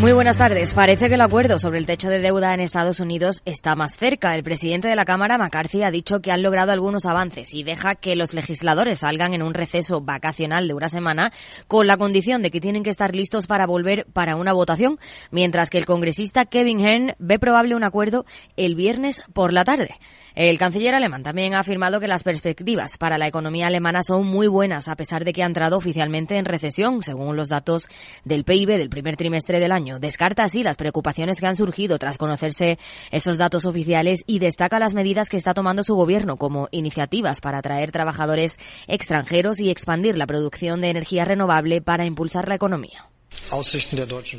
Muy buenas tardes. Parece que el acuerdo sobre el techo de deuda en Estados Unidos está más cerca. El presidente de la Cámara, McCarthy, ha dicho que han logrado algunos avances y deja que los legisladores salgan en un receso vacacional de una semana con la condición de que tienen que estar listos para volver para una votación, mientras que el congresista Kevin Hearn ve probable un acuerdo el viernes por la tarde. El canciller alemán también ha afirmado que las perspectivas para la economía alemana son muy buenas, a pesar de que ha entrado oficialmente en recesión, según los datos del PIB del primer trimestre del año. Descarta así las preocupaciones que han surgido tras conocerse esos datos oficiales y destaca las medidas que está tomando su gobierno como iniciativas para atraer trabajadores extranjeros y expandir la producción de energía renovable para impulsar la economía.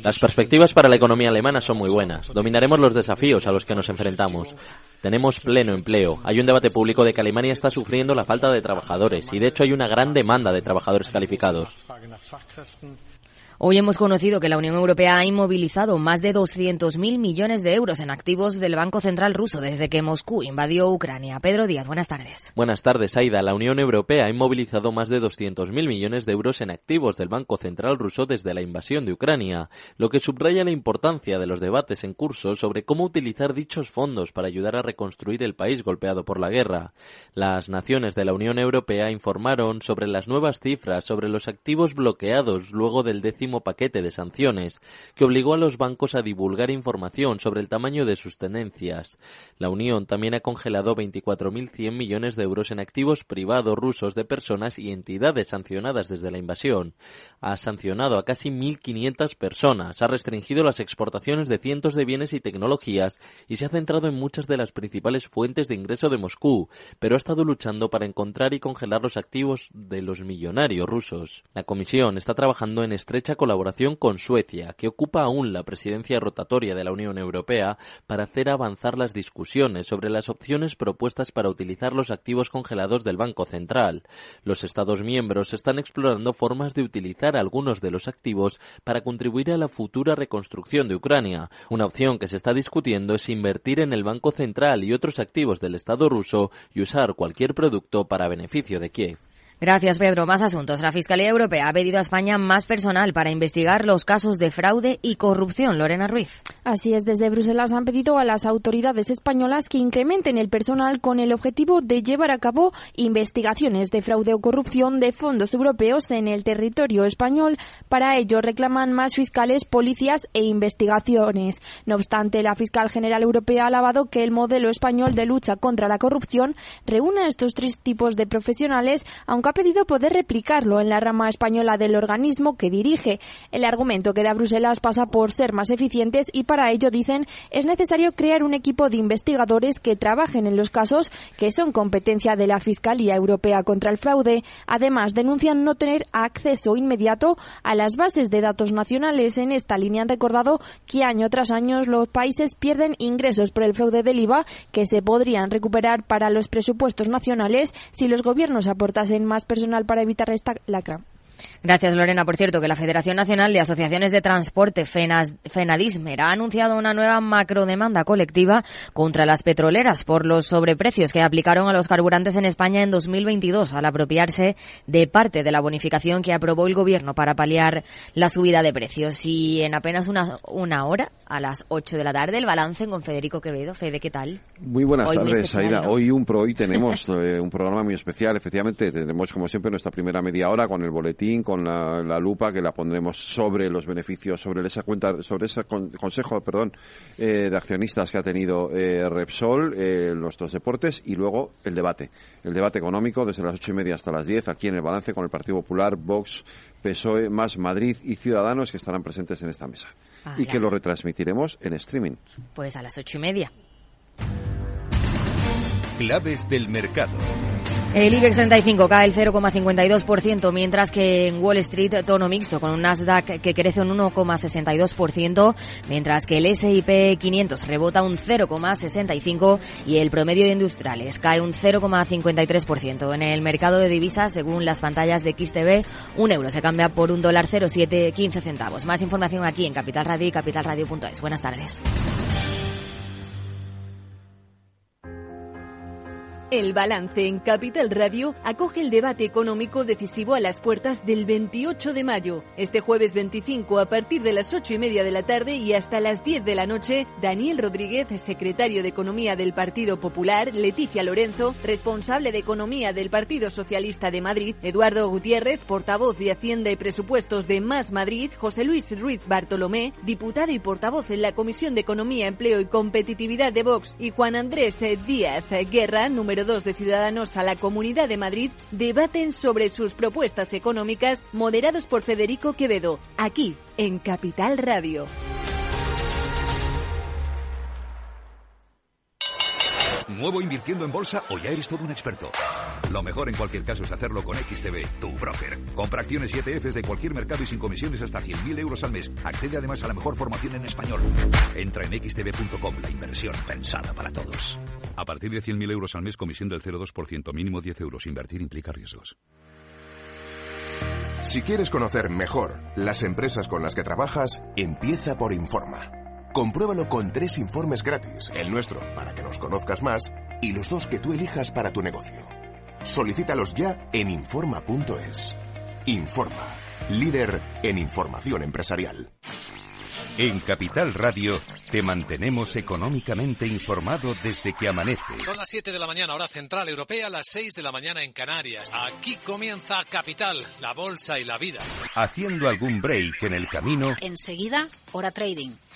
Las perspectivas para la economía alemana son muy buenas. Dominaremos los desafíos a los que nos enfrentamos. Tenemos pleno empleo. Hay un debate público de que Alemania está sufriendo la falta de trabajadores y de hecho hay una gran demanda de trabajadores calificados. Hoy hemos conocido que la Unión Europea ha inmovilizado más de 200.000 millones de euros en activos del Banco Central ruso desde que Moscú invadió Ucrania. Pedro Díaz, buenas tardes. Buenas tardes, Aida. La Unión Europea ha inmovilizado más de 200.000 millones de euros en activos del Banco Central ruso desde la invasión de Ucrania, lo que subraya la importancia de los debates en curso sobre cómo utilizar dichos fondos para ayudar a reconstruir el país golpeado por la guerra. Las naciones de la Unión Europea informaron sobre las nuevas cifras sobre los activos bloqueados luego del décimo paquete de sanciones que obligó a los bancos a divulgar información sobre el tamaño de sus tenencias. La Unión también ha congelado 24.100 millones de euros en activos privados rusos de personas y entidades sancionadas desde la invasión. Ha sancionado a casi 1.500 personas, ha restringido las exportaciones de cientos de bienes y tecnologías y se ha centrado en muchas de las principales fuentes de ingreso de Moscú, pero ha estado luchando para encontrar y congelar los activos de los millonarios rusos. La Comisión está trabajando en estrecha colaboración con Suecia, que ocupa aún la presidencia rotatoria de la Unión Europea, para hacer avanzar las discusiones sobre las opciones propuestas para utilizar los activos congelados del Banco Central. Los Estados miembros están explorando formas de utilizar algunos de los activos para contribuir a la futura reconstrucción de Ucrania. Una opción que se está discutiendo es invertir en el Banco Central y otros activos del Estado ruso y usar cualquier producto para beneficio de Kiev. Gracias, Pedro. Más asuntos. La Fiscalía Europea ha pedido a España más personal para investigar los casos de fraude y corrupción. Lorena Ruiz. Así es, desde Bruselas han pedido a las autoridades españolas que incrementen el personal con el objetivo de llevar a cabo investigaciones de fraude o corrupción de fondos europeos en el territorio español. Para ello reclaman más fiscales, policías e investigaciones. No obstante, la fiscal general europea ha alabado que el modelo español de lucha contra la corrupción reúne estos tres tipos de profesionales, aunque ha pedido poder replicarlo en la rama española del organismo que dirige. El argumento que da Bruselas pasa por ser más eficientes y para ello, dicen, es necesario crear un equipo de investigadores que trabajen en los casos que son competencia de la Fiscalía Europea contra el Fraude. Además, denuncian no tener acceso inmediato a las bases de datos nacionales. En esta línea han recordado que año tras año los países pierden ingresos por el fraude del IVA que se podrían recuperar para los presupuestos nacionales si los gobiernos aportasen más personal para evitar esta lacra. Gracias, Lorena. Por cierto, que la Federación Nacional de Asociaciones de Transporte, FENADISMER, ha anunciado una nueva macrodemanda colectiva contra las petroleras por los sobreprecios que aplicaron a los carburantes en España en 2022 al apropiarse de parte de la bonificación que aprobó el Gobierno para paliar la subida de precios. Y en apenas una, una hora, a las 8 de la tarde, el balance con Federico Quevedo. Fede, ¿qué tal? Muy buenas tardes, Aida. Hoy, un pro, hoy tenemos eh, un programa muy especial. Efectivamente, tenemos, como siempre, nuestra primera media hora con el boletín con la, lupa que la pondremos sobre los beneficios, sobre esa cuenta, sobre ese consejo, perdón, eh, de accionistas que ha tenido eh, Repsol, eh, nuestros deportes y luego el debate, el debate económico desde las ocho y media hasta las diez aquí en el balance con el Partido Popular, Vox, PSOE, más Madrid y Ciudadanos que estarán presentes en esta mesa ah, y que lo retransmitiremos en streaming. Pues a las ocho y media. Claves del mercado. El IBEX 35 cae el 0,52%, mientras que en Wall Street tono mixto, con un Nasdaq que crece un 1,62%, mientras que el S&P 500 rebota un 0,65% y el promedio de industriales cae un 0,53%. En el mercado de divisas, según las pantallas de XTV, un euro se cambia por un dólar 0,715 centavos. Más información aquí en Capital Radio y capitalradio.es. Buenas tardes. El balance en Capital Radio acoge el debate económico decisivo a las puertas del 28 de mayo. Este jueves 25 a partir de las 8 y media de la tarde y hasta las 10 de la noche, Daniel Rodríguez, secretario de Economía del Partido Popular, Leticia Lorenzo, responsable de Economía del Partido Socialista de Madrid, Eduardo Gutiérrez, portavoz de Hacienda y Presupuestos de Más Madrid, José Luis Ruiz Bartolomé, diputado y portavoz en la Comisión de Economía, Empleo y Competitividad de Vox, y Juan Andrés Díaz Guerra, número dos de Ciudadanos a la Comunidad de Madrid debaten sobre sus propuestas económicas moderados por Federico Quevedo, aquí en Capital Radio. ¿Nuevo invirtiendo en bolsa o ya eres todo un experto? Lo mejor en cualquier caso es hacerlo con XTB, tu broker. Compra acciones y ETFs de cualquier mercado y sin comisiones hasta 100.000 euros al mes. Accede además a la mejor formación en español. Entra en xtb.com, la inversión pensada para todos. A partir de 100.000 euros al mes, comisión del 0,2%, mínimo 10 euros. Invertir implica riesgos. Si quieres conocer mejor las empresas con las que trabajas, empieza por Informa. Compruébalo con tres informes gratis, el nuestro para que nos conozcas más y los dos que tú elijas para tu negocio. Solicítalos ya en Informa.es. Informa, líder en información empresarial. En Capital Radio te mantenemos económicamente informado desde que amanece. Son las 7 de la mañana, hora central europea, las 6 de la mañana en Canarias. Aquí comienza Capital, la bolsa y la vida. Haciendo algún break en el camino. Enseguida, hora trading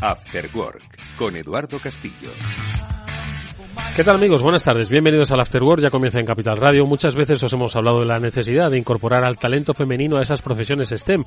After Work con Eduardo Castillo. ¿Qué tal amigos? Buenas tardes. Bienvenidos al After Work. Ya comienza en Capital Radio. Muchas veces os hemos hablado de la necesidad de incorporar al talento femenino a esas profesiones STEM.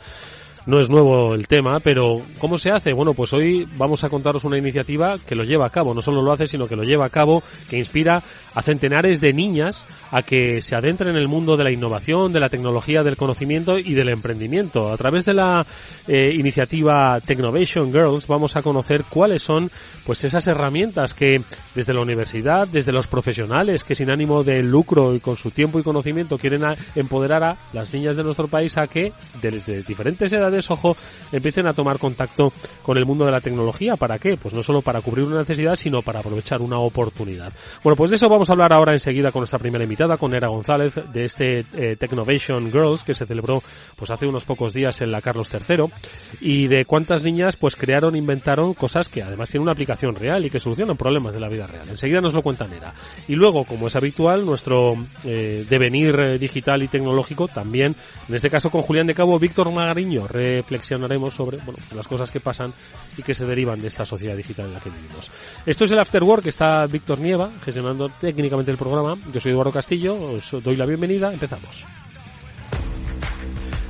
No es nuevo el tema, pero ¿cómo se hace? Bueno, pues hoy vamos a contaros una iniciativa que lo lleva a cabo. No solo lo hace, sino que lo lleva a cabo, que inspira a centenares de niñas a que se adentren en el mundo de la innovación, de la tecnología, del conocimiento y del emprendimiento. A través de la eh, iniciativa Technovation Girls vamos a conocer cuáles son pues esas herramientas que desde la universidad, desde los profesionales que sin ánimo de lucro y con su tiempo y conocimiento quieren empoderar a las niñas de nuestro país a que desde diferentes edades ojo, empiecen a tomar contacto con el mundo de la tecnología. ¿Para qué? Pues no solo para cubrir una necesidad, sino para aprovechar una oportunidad. Bueno, pues de eso vamos a hablar ahora enseguida con nuestra primera invitada, con Era González, de este eh, Technovation Girls que se celebró pues hace unos pocos días en la Carlos III y de cuántas niñas pues crearon, inventaron cosas que además tienen una aplicación real y que solucionan problemas de la vida real. Enseguida nos lo cuenta Nera. Y luego, como es habitual, nuestro eh, devenir eh, digital y tecnológico también, en este caso con Julián de Cabo, Víctor Magariño, reflexionaremos sobre bueno, las cosas que pasan y que se derivan de esta sociedad digital en la que vivimos. Esto es el After Work, está Víctor Nieva gestionando técnicamente el programa. Yo soy Eduardo Castillo, os doy la bienvenida, empezamos.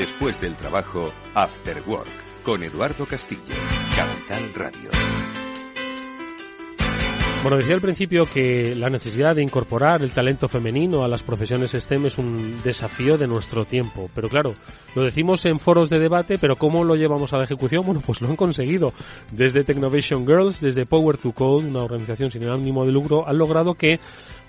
Después del trabajo, After Work, con Eduardo Castillo, Capital Radio. Bueno, decía al principio que la necesidad de incorporar el talento femenino a las profesiones STEM es un desafío de nuestro tiempo. Pero claro, lo decimos en foros de debate, pero ¿cómo lo llevamos a la ejecución? Bueno, pues lo han conseguido. Desde Technovation Girls, desde Power to Code, una organización sin ánimo de lucro, han logrado que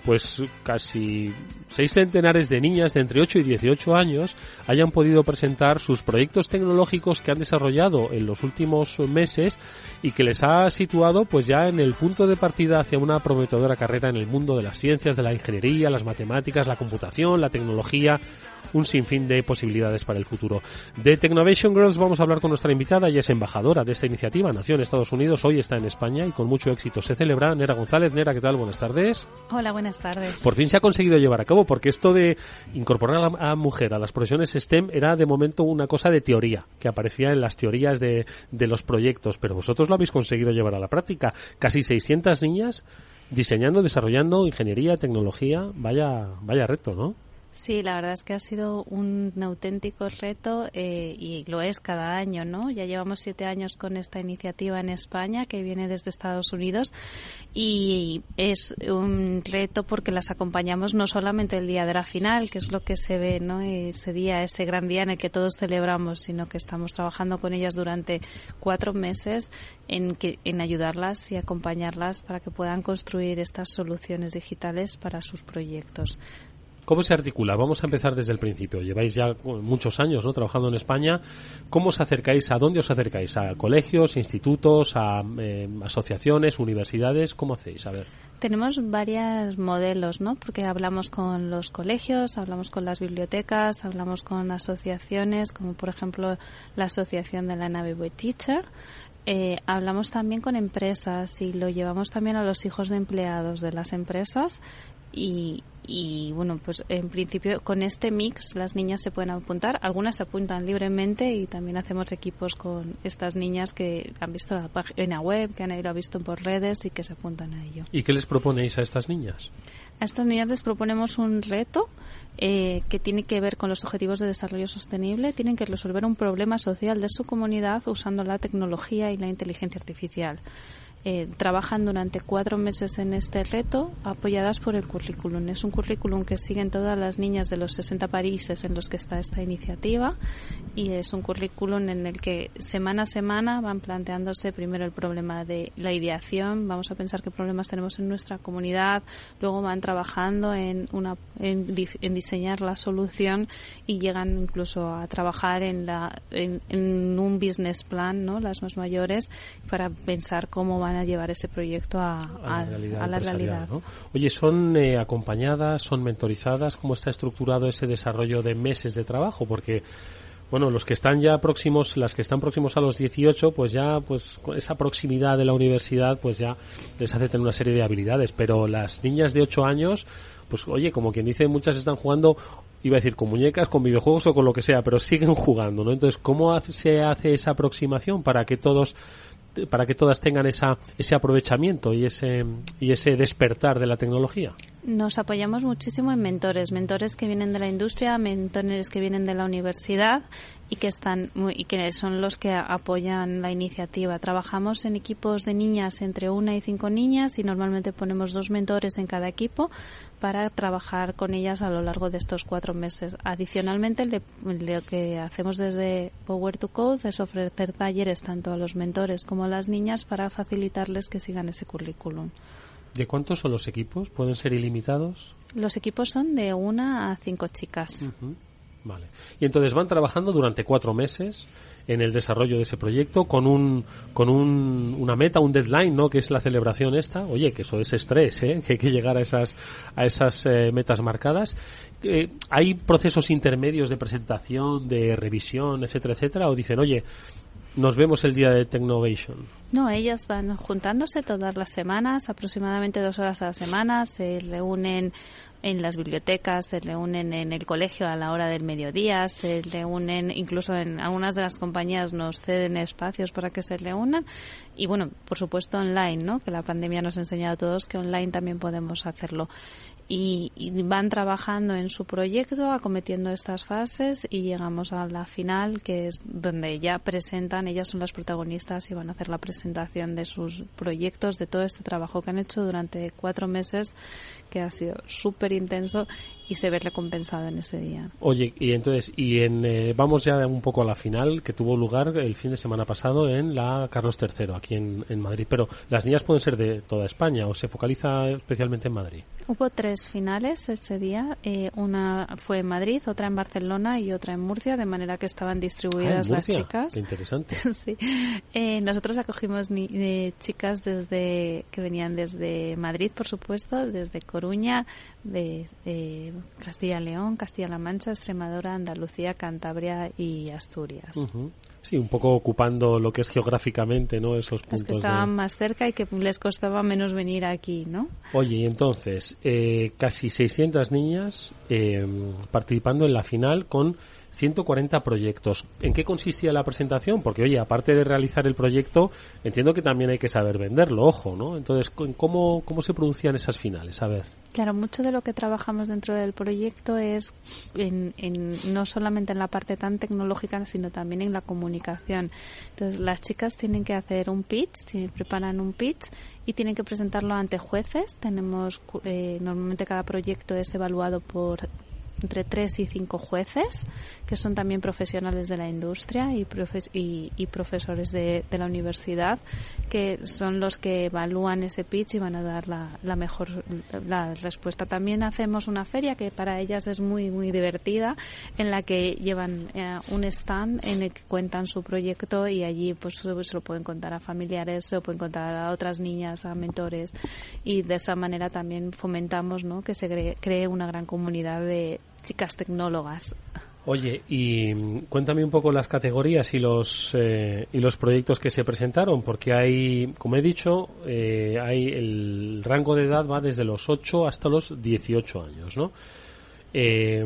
pues casi seis centenares de niñas de entre 8 y 18 años hayan podido presentar sus proyectos tecnológicos que han desarrollado en los últimos meses y que les ha situado pues ya en el punto de partida hacia una prometedora carrera en el mundo de las ciencias, de la ingeniería, las matemáticas, la computación, la tecnología, un sinfín de posibilidades para el futuro. De Technovation Girls vamos a hablar con nuestra invitada, ella es embajadora de esta iniciativa, nació en Estados Unidos, hoy está en España y con mucho éxito se celebra. Nera González, Nera, ¿qué tal? Buenas tardes. Hola, buenas tardes. Por fin se ha conseguido llevar a cabo, porque esto de incorporar a la mujer a las profesiones STEM era de momento una cosa de teoría, que aparecía en las teorías de, de los proyectos, pero vosotros lo habéis conseguido llevar a la práctica. Casi 600 niñas diseñando, desarrollando ingeniería, tecnología, vaya, vaya reto, ¿no? Sí, la verdad es que ha sido un auténtico reto eh, y lo es cada año, ¿no? Ya llevamos siete años con esta iniciativa en España que viene desde Estados Unidos y es un reto porque las acompañamos no solamente el día de la final, que es lo que se ve, ¿no? Ese día, ese gran día en el que todos celebramos, sino que estamos trabajando con ellas durante cuatro meses en, que, en ayudarlas y acompañarlas para que puedan construir estas soluciones digitales para sus proyectos. ¿Cómo se articula? Vamos a empezar desde el principio. Lleváis ya muchos años ¿no? trabajando en España. ¿Cómo os acercáis? ¿A dónde os acercáis? ¿A colegios, institutos, a eh, asociaciones, universidades? ¿Cómo hacéis? A ver. Tenemos varios modelos, ¿no? Porque hablamos con los colegios, hablamos con las bibliotecas, hablamos con asociaciones, como por ejemplo la Asociación de la Nave Boy Teacher. Eh, hablamos también con empresas y lo llevamos también a los hijos de empleados de las empresas y, y bueno, pues en principio con este mix las niñas se pueden apuntar, algunas se apuntan libremente y también hacemos equipos con estas niñas que han visto la página web, que han ido visto por redes y que se apuntan a ello. ¿Y qué les proponéis a estas niñas? A estas niñas les proponemos un reto eh, que tiene que ver con los objetivos de desarrollo sostenible. Tienen que resolver un problema social de su comunidad usando la tecnología y la inteligencia artificial. Eh, trabajan durante cuatro meses en este reto apoyadas por el currículum. Es un currículum que siguen todas las niñas de los 60 países en los que está esta iniciativa y es un currículum en el que semana a semana van planteándose primero el problema de la ideación, vamos a pensar qué problemas tenemos en nuestra comunidad, luego van trabajando en, una, en, diseñar la solución y llegan incluso a trabajar en, la, en, en un business plan, ¿no? las más mayores, para pensar cómo van a llevar ese proyecto a, a, la realidad. Oye, ¿son eh, acompañadas, son mentorizadas? ¿Cómo está estructurado ese desarrollo de meses de trabajo? Porque bueno, los que están ya próximos, las que están próximos a los 18, pues ya, pues con esa proximidad de la universidad, pues ya les hace tener una serie de habilidades. Pero las niñas de 8 años, pues oye, como quien dice, muchas están jugando, iba a decir, con muñecas, con videojuegos o con lo que sea, pero siguen jugando, ¿no? Entonces, ¿cómo se hace esa aproximación para que todos para que todas tengan esa, ese aprovechamiento y ese, y ese despertar de la tecnología? Nos apoyamos muchísimo en mentores, mentores que vienen de la industria, mentores que vienen de la universidad y que están y que son los que apoyan la iniciativa. Trabajamos en equipos de niñas entre una y cinco niñas y normalmente ponemos dos mentores en cada equipo para trabajar con ellas a lo largo de estos cuatro meses. Adicionalmente, lo que hacemos desde Power to Code es ofrecer talleres tanto a los mentores como a las niñas para facilitarles que sigan ese currículum. ¿De cuántos son los equipos? ¿Pueden ser ilimitados? Los equipos son de una a cinco chicas. Vale. Y entonces van trabajando durante cuatro meses en el desarrollo de ese proyecto con un con un, una meta, un deadline, ¿no? Que es la celebración esta. Oye, que eso es estrés, ¿eh? Que hay que llegar a esas a esas eh, metas marcadas. Eh, ¿Hay procesos intermedios de presentación, de revisión, etcétera, etcétera? ¿O dicen, oye, nos vemos el día de Technovation. No, ellas van juntándose todas las semanas, aproximadamente dos horas a la semana, se reúnen en las bibliotecas, se reúnen en el colegio a la hora del mediodía, se reúnen, incluso en algunas de las compañías nos ceden espacios para que se reúnan y bueno, por supuesto online, ¿no? Que la pandemia nos ha enseñado a todos que online también podemos hacerlo y, van trabajando en su proyecto, acometiendo estas fases y llegamos a la final, que es donde ya presentan, ellas son las protagonistas y van a hacer la presentación de sus proyectos, de todo este trabajo que han hecho durante cuatro meses, que ha sido súper intenso y se ve recompensado en ese día. Oye, y entonces, y en, eh, vamos ya un poco a la final que tuvo lugar el fin de semana pasado en la Carlos III, aquí en, en Madrid. Pero las niñas pueden ser de toda España o se focaliza especialmente en Madrid. Hubo tres finales ese día. Eh, una fue en Madrid, otra en Barcelona y otra en Murcia, de manera que estaban distribuidas Ah, las chicas. Qué interesante. sí. Eh, nosotros acogimos ni- chicas desde que venían desde Madrid, por supuesto, desde Coruña, de, de Castilla-León, Castilla-La Mancha, Extremadura, Andalucía, Cantabria y Asturias. Sí, un poco ocupando lo que es geográficamente, ¿no? Esos puntos que de- estaban más cerca y que les costaba menos venir aquí, ¿no? Oye, y entonces, eh, casi 600 niñas eh, participando en la final con 140 proyectos. ¿En qué consistía la presentación? Porque, oye, aparte de realizar el proyecto, entiendo que también hay que saber venderlo, ojo, ¿no? Entonces, ¿cómo, cómo se producían esas finales? A ver. Claro, mucho de lo que trabajamos dentro del proyecto es en, en- no solamente en la parte tan tecnológica, sino también en la comunicación. Entonces, las chicas tienen que hacer un pitch, preparan un pitch y tienen que presentarlo ante jueces. Tenemos, eh, normalmente cada proyecto es evaluado por entre tres y cinco jueces, que son también profesionales de la industria y, profe- y, y profesores de, de la universidad, que son los que evalúan ese pitch y van a dar la, la mejor la respuesta. También hacemos una feria que para ellas es muy, muy divertida, en la que llevan eh, un stand en el que cuentan su proyecto y allí pues se lo pueden contar a familiares, se lo pueden contar a otras niñas, a mentores y de esa manera también fomentamos ¿no? que se cree, cree una gran comunidad de chicas tecnólogas. Oye, y mm, cuéntame un poco las categorías y los eh, y los proyectos que se presentaron, porque hay, como he dicho, eh, hay el rango de edad va desde los 8 hasta los 18 años, ¿no? Eh,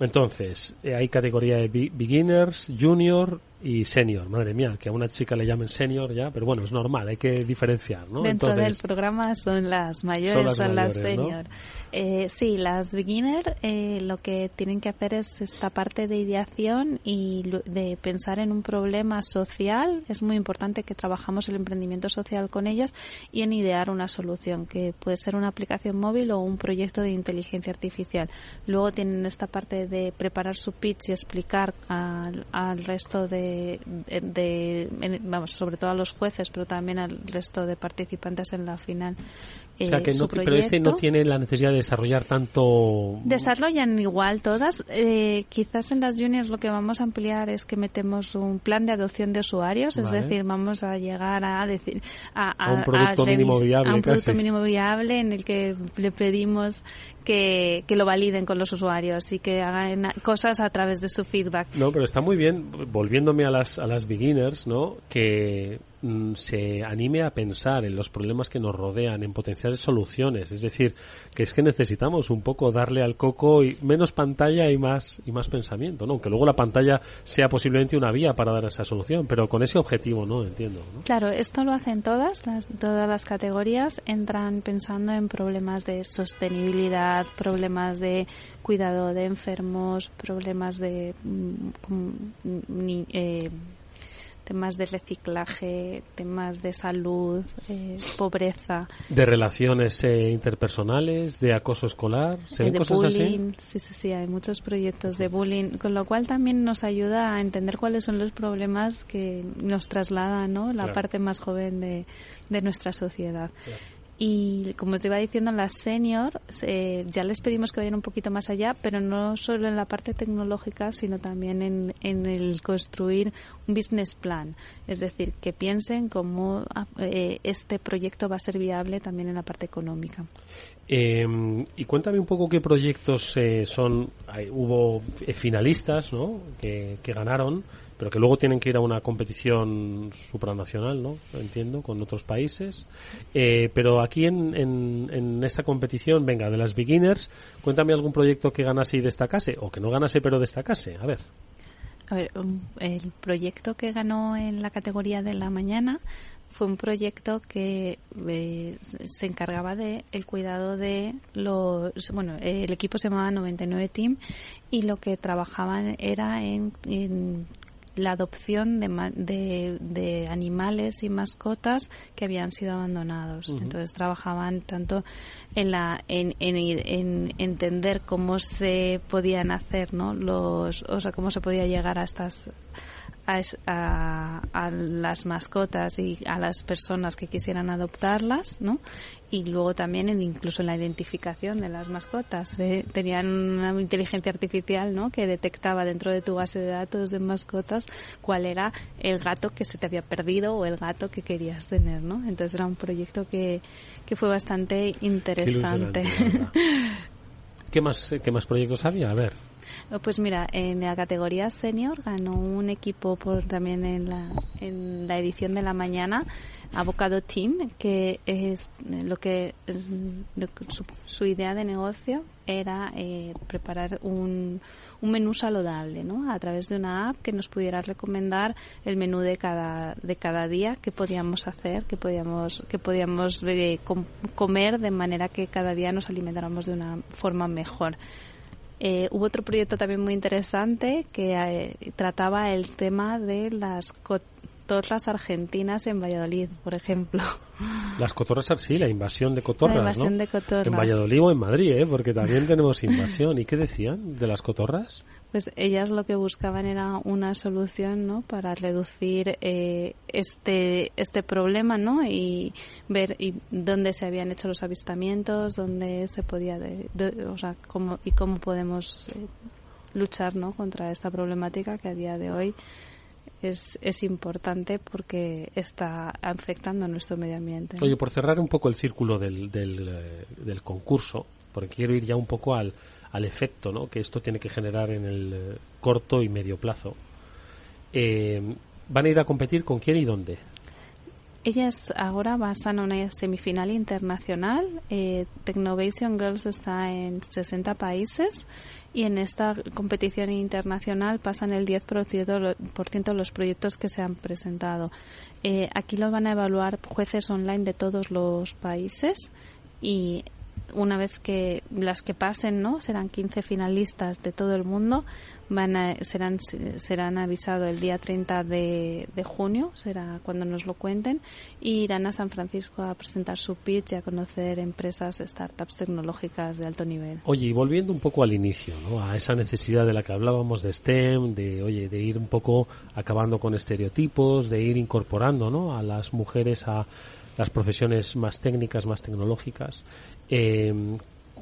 entonces, eh, hay categoría de be- beginners, junior y senior. Madre mía, que a una chica le llamen senior ya, pero bueno, es normal, hay que diferenciar, ¿no? Dentro Entonces, del programa son las mayores, Son son las las, mayores, ¿no? senior. Eh, sí, las beginner eh, lo que tienen que hacer es esta parte de ideación y de pensar en un problema social. Es muy importante que trabajamos el emprendimiento social con ellas y en idear una solución, que puede ser una aplicación móvil o un proyecto de inteligencia artificial. Luego tienen esta parte de preparar su pitch y explicar al, al resto de, de- de- en- vamos, sobre todo a los jueces, pero también al resto de participantes en la final. o sea eh, que no, pero este no tiene la necesidad de desarrollar tanto Desarrollan igual todas. Eh, quizás en las juniors lo que vamos a ampliar es que metemos un plan de adopción de usuarios, es decir, vamos a llegar a decir a, A un producto revis- mínimo viable a un producto casi. mínimo viable en el que le pedimos que, que lo validen con los usuarios y que hagan cosas a través de su feedback. No, pero está muy bien, volviéndome a las, a las beginners, ¿no? Que mm, se anime a pensar en los problemas que nos rodean, en potenciales soluciones. Es decir, que es que necesitamos un poco darle al coco y menos pantalla y más, y más pensamiento, ¿no? Aunque luego la pantalla sea posiblemente una vía para dar esa solución, pero con ese objetivo, ¿no? Entiendo, ¿no? Claro, esto lo hacen todas, las, todas las categorías entran pensando en problemas de sostenibilidad, problemas de cuidado de enfermos, problemas de mm, ni- eh, temas de reciclaje, temas de salud, eh, pobreza, De relaciones eh, interpersonales, de acoso escolar, ¿se ven de cosas bullying. así? Sí, sí, sí, hay muchos proyectos de bullying, con lo cual también nos ayuda a entender cuáles son los problemas que nos traslada ¿no? la Claro. parte más joven de, de nuestra sociedad. Y como te iba diciendo, las senior eh, ya les pedimos que vayan un poquito más allá, pero no solo en la parte tecnológica, sino también en, en el construir un business plan. Es decir, que piensen cómo eh, este proyecto va a ser viable también en la parte económica. Eh, y cuéntame un poco qué proyectos eh, son. hay- hubo eh, finalistas, ¿no? Que, que ganaron, pero que luego tienen que ir a una competición supranacional, ¿no? Entiendo, con otros países. Eh, pero aquí en, en, esta competición, venga, de las beginners, cuéntame algún proyecto que ganase y destacase, o que no ganase pero destacase. A ver. A ver, um, el proyecto que ganó en la categoría de la mañana fue un proyecto que eh, se encargaba de el cuidado de los bueno el equipo se llamaba 99 Team y lo que trabajaban era en la adopción de, de, animales y mascotas que habían sido abandonados. Entonces trabajaban tanto en, la, en, en, entender cómo se podían hacer, ¿no? Los, o sea, cómo se podía llegar a estas a, a, las mascotas y a las personas que quisieran adoptarlas, ¿no? Y luego también en, incluso en la identificación de las mascotas. tenían una inteligencia artificial, ¿no? Que detectaba dentro de tu base de datos de mascotas cuál era el gato que se te había perdido o el gato que querías tener, ¿no? Entonces era un proyecto que, que fue bastante interesante. ¿Qué más, ¿Qué más proyectos había? A ver. Pues mira, en la categoría senior ganó un equipo por también en la, en la edición de la mañana, Avocado Team, que es lo que, su, idea de negocio era eh, preparar un, un menú saludable, ¿no? A través de una app que nos pudiera recomendar el menú de cada de cada día que podíamos hacer, que podíamos que podíamos eh, comer de manera que cada día nos alimentáramos de una forma mejor. Eh, hubo otro proyecto también muy interesante que eh, trataba el tema de las cotorras argentinas en Valladolid, por ejemplo. Las cotorras, sí, la invasión de cotorras, la invasión de cotorras. En Valladolid o en Madrid, ¿eh? porque también tenemos invasión. ¿Y qué decían de las cotorras? Pues ellas lo que buscaban era una solución ¿no? para reducir eh, este este problema ¿no? y ver y dónde se habían hecho los avistamientos dónde se podía o sea cómo y cómo podemos eh, luchar ¿no? contra esta problemática que a día de hoy es, es importante porque está afectando a nuestro medio ambiente. Oye, por cerrar un poco el círculo del, del, eh, del concurso, porque quiero ir ya un poco al, al efecto ¿no? que esto tiene que generar en el eh, corto y medio plazo. Eh, ¿Van a ir a competir con quién y dónde? Ellas ahora basan una semifinal internacional. Eh, Technovation Girls está en 60 países y en esta competición internacional pasan el 10% de los proyectos que se han presentado. Eh, aquí lo van a evaluar jueces online de todos los países y una vez que las que pasen, ¿no? Serán 15 finalistas de todo el mundo, van a, serán serán avisados el día 30 de, de, junio, será cuando nos lo cuenten, y irán a San Francisco a presentar su pitch y a conocer empresas, startups tecnológicas de alto nivel. Oye, y volviendo un poco al inicio, ¿no? A esa necesidad de la que hablábamos de STEM, de oye, de ir un poco acabando con estereotipos, de ir incorporando, ¿no? A las mujeres a las profesiones más técnicas, más tecnológicas. Eh,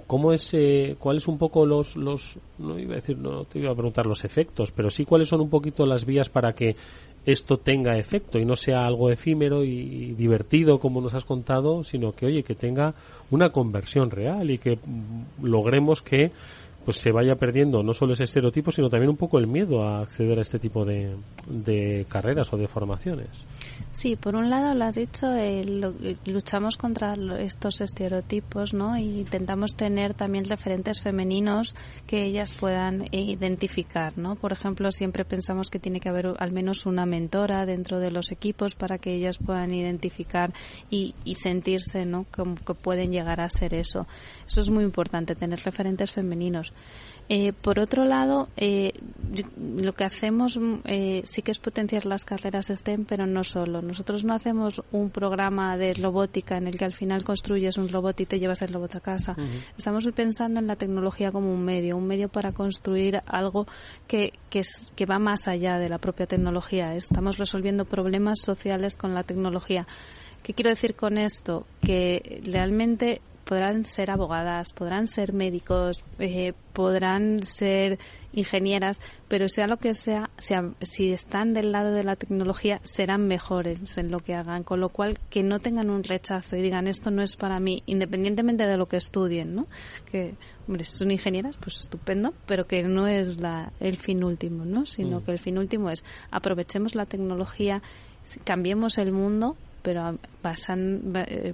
¿Cómo es, eh, cuáles un poco los, los, no iba a decir, no te iba a preguntar los efectos, pero sí cuáles son un poquito las vías para que esto tenga efecto y no sea algo efímero y divertido como nos has contado, sino que, oye, que tenga una conversión real y que mm, logremos que pues se vaya perdiendo no solo ese estereotipo, sino también un poco el miedo a acceder a este tipo de, de carreras o de formaciones. Sí, por un lado lo has dicho, luchamos contra estos estereotipos, ¿no? Y intentamos tener también referentes femeninos que ellas puedan identificar, ¿no? Por ejemplo, siempre pensamos que tiene que haber al menos una mentora dentro de los equipos para que ellas puedan identificar y, y sentirse, ¿no? Como que pueden llegar a ser eso. Eso es muy importante, tener referentes femeninos. Eh, por otro lado, eh, lo que hacemos eh, sí que es potenciar las carreras STEM, pero no solo. Nosotros no hacemos un programa de robótica en el que al final construyes un robot y te llevas el robot a casa. Estamos pensando en la tecnología como un medio, un medio para construir algo que, que, es, que va más allá de la propia tecnología. Estamos resolviendo problemas sociales con la tecnología. ¿Qué quiero decir con esto? Que realmente podrán ser abogadas, podrán ser médicos, eh, podrán ser ingenieras, pero sea lo que sea, sea, si están del lado de la tecnología, serán mejores en lo que hagan, con lo cual que no tengan un rechazo y digan esto no es para mí, independientemente de lo que estudien, ¿no? Que, hombre, si son ingenieras, pues estupendo, pero que no es la, el fin último, ¿no? Sino mm. que el fin último es aprovechemos la tecnología, cambiemos el mundo pero pasan, eh,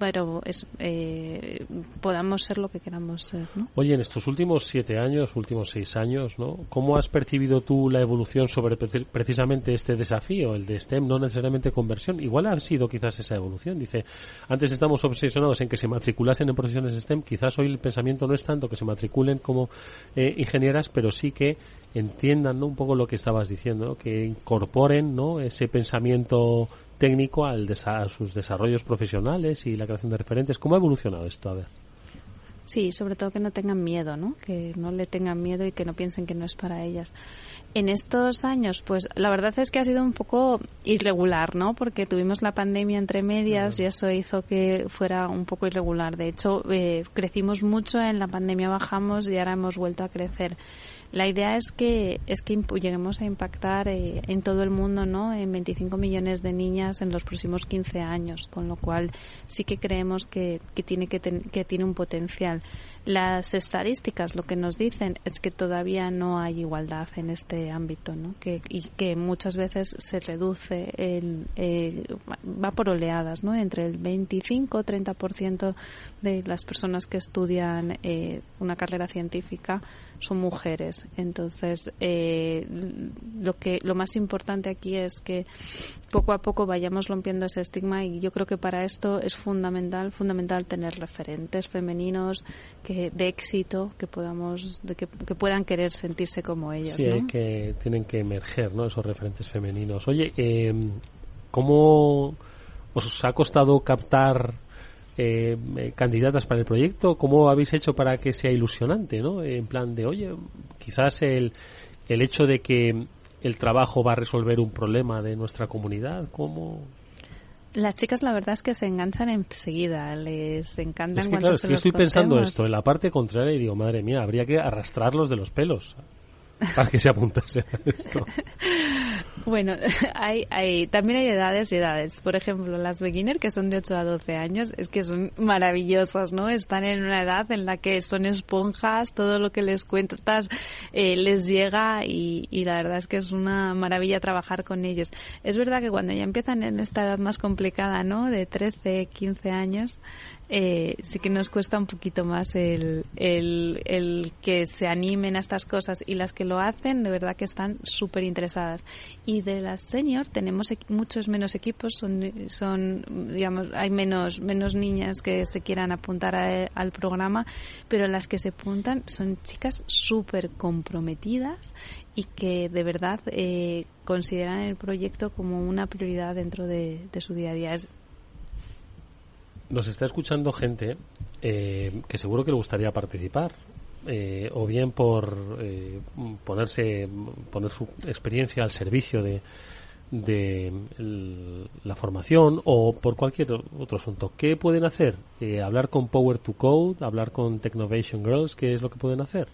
pero eh, podamos ser lo que queramos ser. ¿no? Oye, en estos últimos siete años, últimos seis años, ¿no? ¿Cómo has percibido tú la evolución sobre precisamente este desafío, el de STEM, no necesariamente conversión? Igual ha sido quizás esa evolución. Dice, antes estamos obsesionados en que se matriculasen en profesiones STEM, quizás hoy el pensamiento no es tanto que se matriculen como eh, ingenieras, pero sí que entiendan ¿no? un poco lo que estabas diciendo, que incorporen ¿no? ese pensamiento técnico al a sus desarrollos profesionales y la creación de referentes. ¿Cómo ha evolucionado esto? A ver. Sí, sobre todo que no tengan miedo, ¿no? Que no le tengan miedo y que no piensen que no es para ellas. En estos años, pues la verdad es que ha sido un poco irregular, ¿no? Porque tuvimos la pandemia entre medias y eso hizo que fuera un poco irregular. De hecho, eh, crecimos mucho, en la pandemia bajamos y ahora hemos vuelto a crecer. La idea es que es que lleguemos a impactar eh, en todo el mundo, ¿no? En 25 millones de niñas en los próximos 15 años, con lo cual sí que creemos que, que tiene que, que tiene un potencial. Las estadísticas lo que nos dicen es que todavía no hay igualdad en este ámbito, ¿no? Que, y que muchas veces se reduce, el, va por oleadas, ¿no? Entre el 25 30% de las personas que estudian eh, una carrera científica son mujeres. Entonces, eh, lo que lo más importante aquí es que poco a poco vayamos rompiendo ese estigma y yo creo que para esto es fundamental, fundamental tener referentes femeninos que de éxito que podamos, de que, puedan querer sentirse como ellas. Sí, que tienen que emerger, ¿no? Esos referentes femeninos. Oye, eh, ¿cómo os ha costado captar eh, eh, candidatas para el proyecto? ¿Cómo habéis hecho para que sea ilusionante, ¿no? En plan de, oye, quizás el, el hecho de que el trabajo va a resolver un problema de nuestra comunidad, ¿cómo...? Las chicas la verdad es que se enganchan enseguida, les encantan es que, claro, yo estoy pensando esto en la parte contraria y digo, madre mía, habría que arrastrarlos de los pelos para que se apuntase a esto. Bueno, hay, hay, también hay edades y edades. Por ejemplo, las beginner, que son de 8 a 12 años, es que son maravillosas, ¿no? Están en una edad en la que son esponjas, todo lo que les cuentas eh, les llega y, y, la verdad es que es una maravilla trabajar con ellos. Es verdad que cuando ya empiezan en esta edad más complicada, ¿no? De 13, 15 años, eh, sí que nos cuesta un poquito más el, el, el, que se animen a estas cosas y las que lo hacen de verdad que están súper interesadas y de las senior tenemos muchos menos equipos son, son digamos hay menos menos niñas que se quieran apuntar al programa pero las que se apuntan son chicas súper comprometidas y que de verdad eh, consideran el proyecto como una prioridad dentro de, de su día a día. Nos está escuchando gente eh, que seguro que le gustaría participar. Eh, o bien por eh, ponerse poner su experiencia al servicio de, de la formación o por cualquier otro asunto. ¿Qué pueden hacer? hablar con Power to Code, hablar con Technovation Girls, ¿qué es lo que pueden hacer?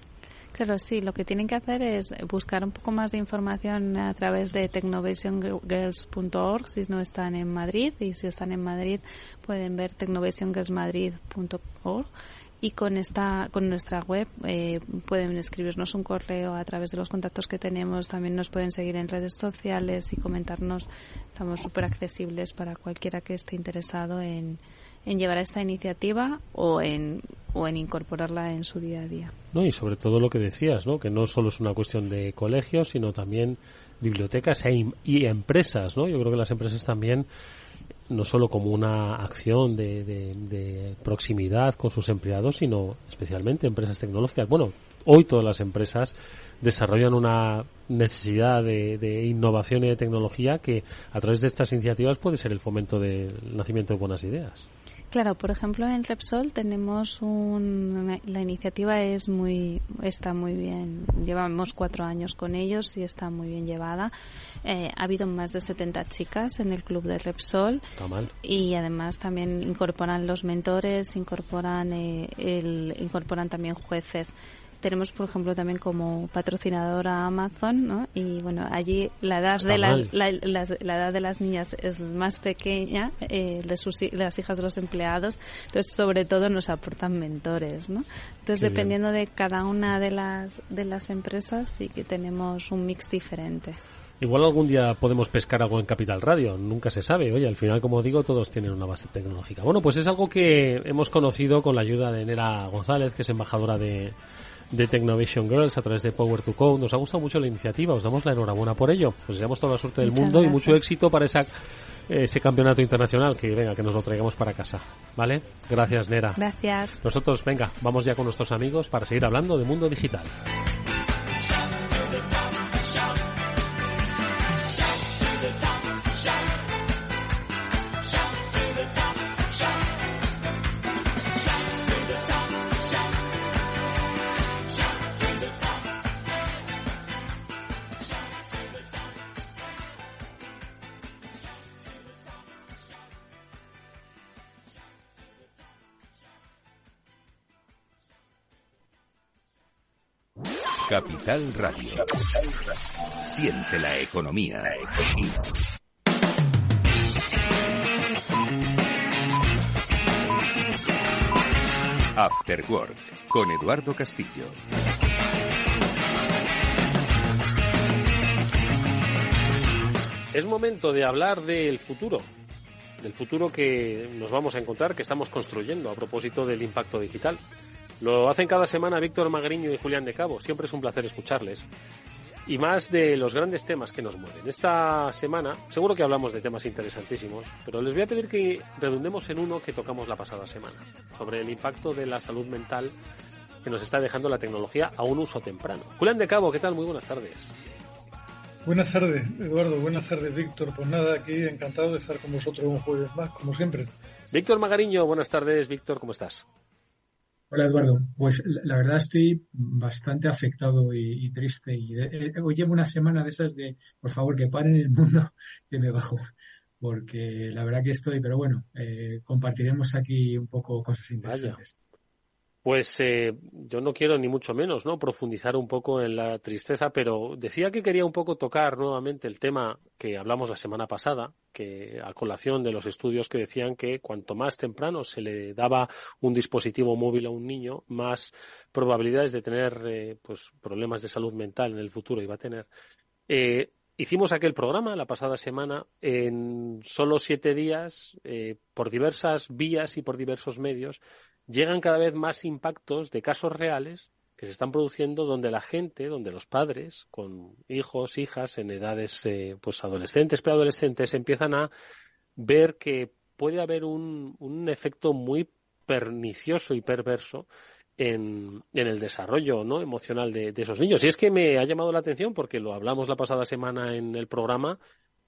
Claro, sí, lo que tienen que hacer es buscar un poco más de información a través de technovationgirls.org si no están en Madrid y si están en Madrid pueden ver technovationgirlsmadrid.org y con esta con nuestra web eh, pueden escribirnos un correo a través de los contactos que tenemos también nos pueden seguir en redes sociales y comentarnos estamos súper accesibles para cualquiera que esté interesado en en llevar esta iniciativa o en, o en incorporarla en su día a día. No, y sobre todo lo que decías, ¿no? que no solo es una cuestión de colegios, sino también bibliotecas e y empresas. ¿no? Yo creo que las empresas también, no solo como una acción de, de, proximidad con sus empleados, sino especialmente empresas tecnológicas. Bueno, hoy todas las empresas desarrollan una necesidad de, de, innovación y de tecnología que a través de estas iniciativas puede ser el fomento del nacimiento de buenas ideas. Claro, por ejemplo, en Repsol tenemos un, la iniciativa es muy, está muy bien, llevamos cuatro años con ellos y está muy bien llevada. Eh, ha habido más de 70 chicas en el club de Repsol. Y además también incorporan los mentores, incorporan, eh, el, incorporan también jueces tenemos, por ejemplo, también como patrocinadora Amazon, ¿no? Y bueno, allí la edad, de la, la, edad de las niñas es más pequeña, eh, de, sus, de las hijas de los empleados, entonces sobre todo nos aportan mentores, ¿no? Entonces, dependiendo de cada una de las, de las empresas, sí que tenemos un mix diferente. Igual algún día podemos pescar algo en Capital Radio, nunca se sabe. Oye, al final, como digo, todos tienen una base tecnológica. Bueno, pues es algo que hemos conocido con la ayuda de Nera González, que es embajadora de, de Technovation Girls a través de Power to Code. Nos ha gustado mucho la iniciativa, os damos la enhorabuena por ello. Os deseamos toda la suerte del mundo y mucho éxito para esa, ese campeonato internacional que venga, que nos lo traigamos para casa. ¿Vale? Gracias, Nera. Gracias. Nosotros, venga, vamos ya con nuestros amigos para seguir hablando de mundo digital. Capital Radio. Siente la economía. After Work con Eduardo Castillo. Es momento de hablar del futuro, del futuro que nos vamos a encontrar, que estamos construyendo a propósito del impacto digital. Lo hacen cada semana Víctor Magriño y Julián de Cabo. Siempre es un placer escucharles. Y más de los grandes temas que nos mueven. Esta semana, seguro que hablamos de temas interesantísimos, pero les voy a pedir que redundemos en uno que tocamos la pasada semana, sobre el impacto de la salud mental que nos está dejando la tecnología a un uso temprano. Julián de Cabo, ¿qué tal? Muy buenas tardes. Buenas tardes, Eduardo. Buenas tardes, Víctor. Pues nada, aquí encantado de estar con vosotros un jueves más, como siempre. Víctor Magariño, buenas tardes. Víctor, ¿cómo estás? Hola Eduardo, pues la verdad estoy bastante afectado y, triste y eh, eh, hoy llevo una semana de esas de por favor que paren el mundo que me bajo porque la verdad que estoy, pero bueno, eh, compartiremos aquí un poco cosas interesantes. Pues eh, yo no quiero ni mucho menos, ¿no? Profundizar un poco en la tristeza, pero decía que quería un poco tocar nuevamente el tema que hablamos la semana pasada, que a colación de los estudios que decían que cuanto más temprano se le daba un dispositivo móvil a un niño, más probabilidades de tener eh, pues problemas de salud mental en el futuro iba a tener. Eh, hicimos aquel programa la pasada semana en solo siete días, por diversas vías y por diversos medios llegan cada vez más impactos de casos reales que se están produciendo donde la gente, donde los padres con hijos, hijas en edades eh, pues adolescentes, preadolescentes empiezan a ver que puede haber un, un efecto muy pernicioso y perverso en, en el desarrollo ¿no? emocional de, de, esos niños. Y es que me ha llamado la atención porque lo hablamos la pasada semana en el programa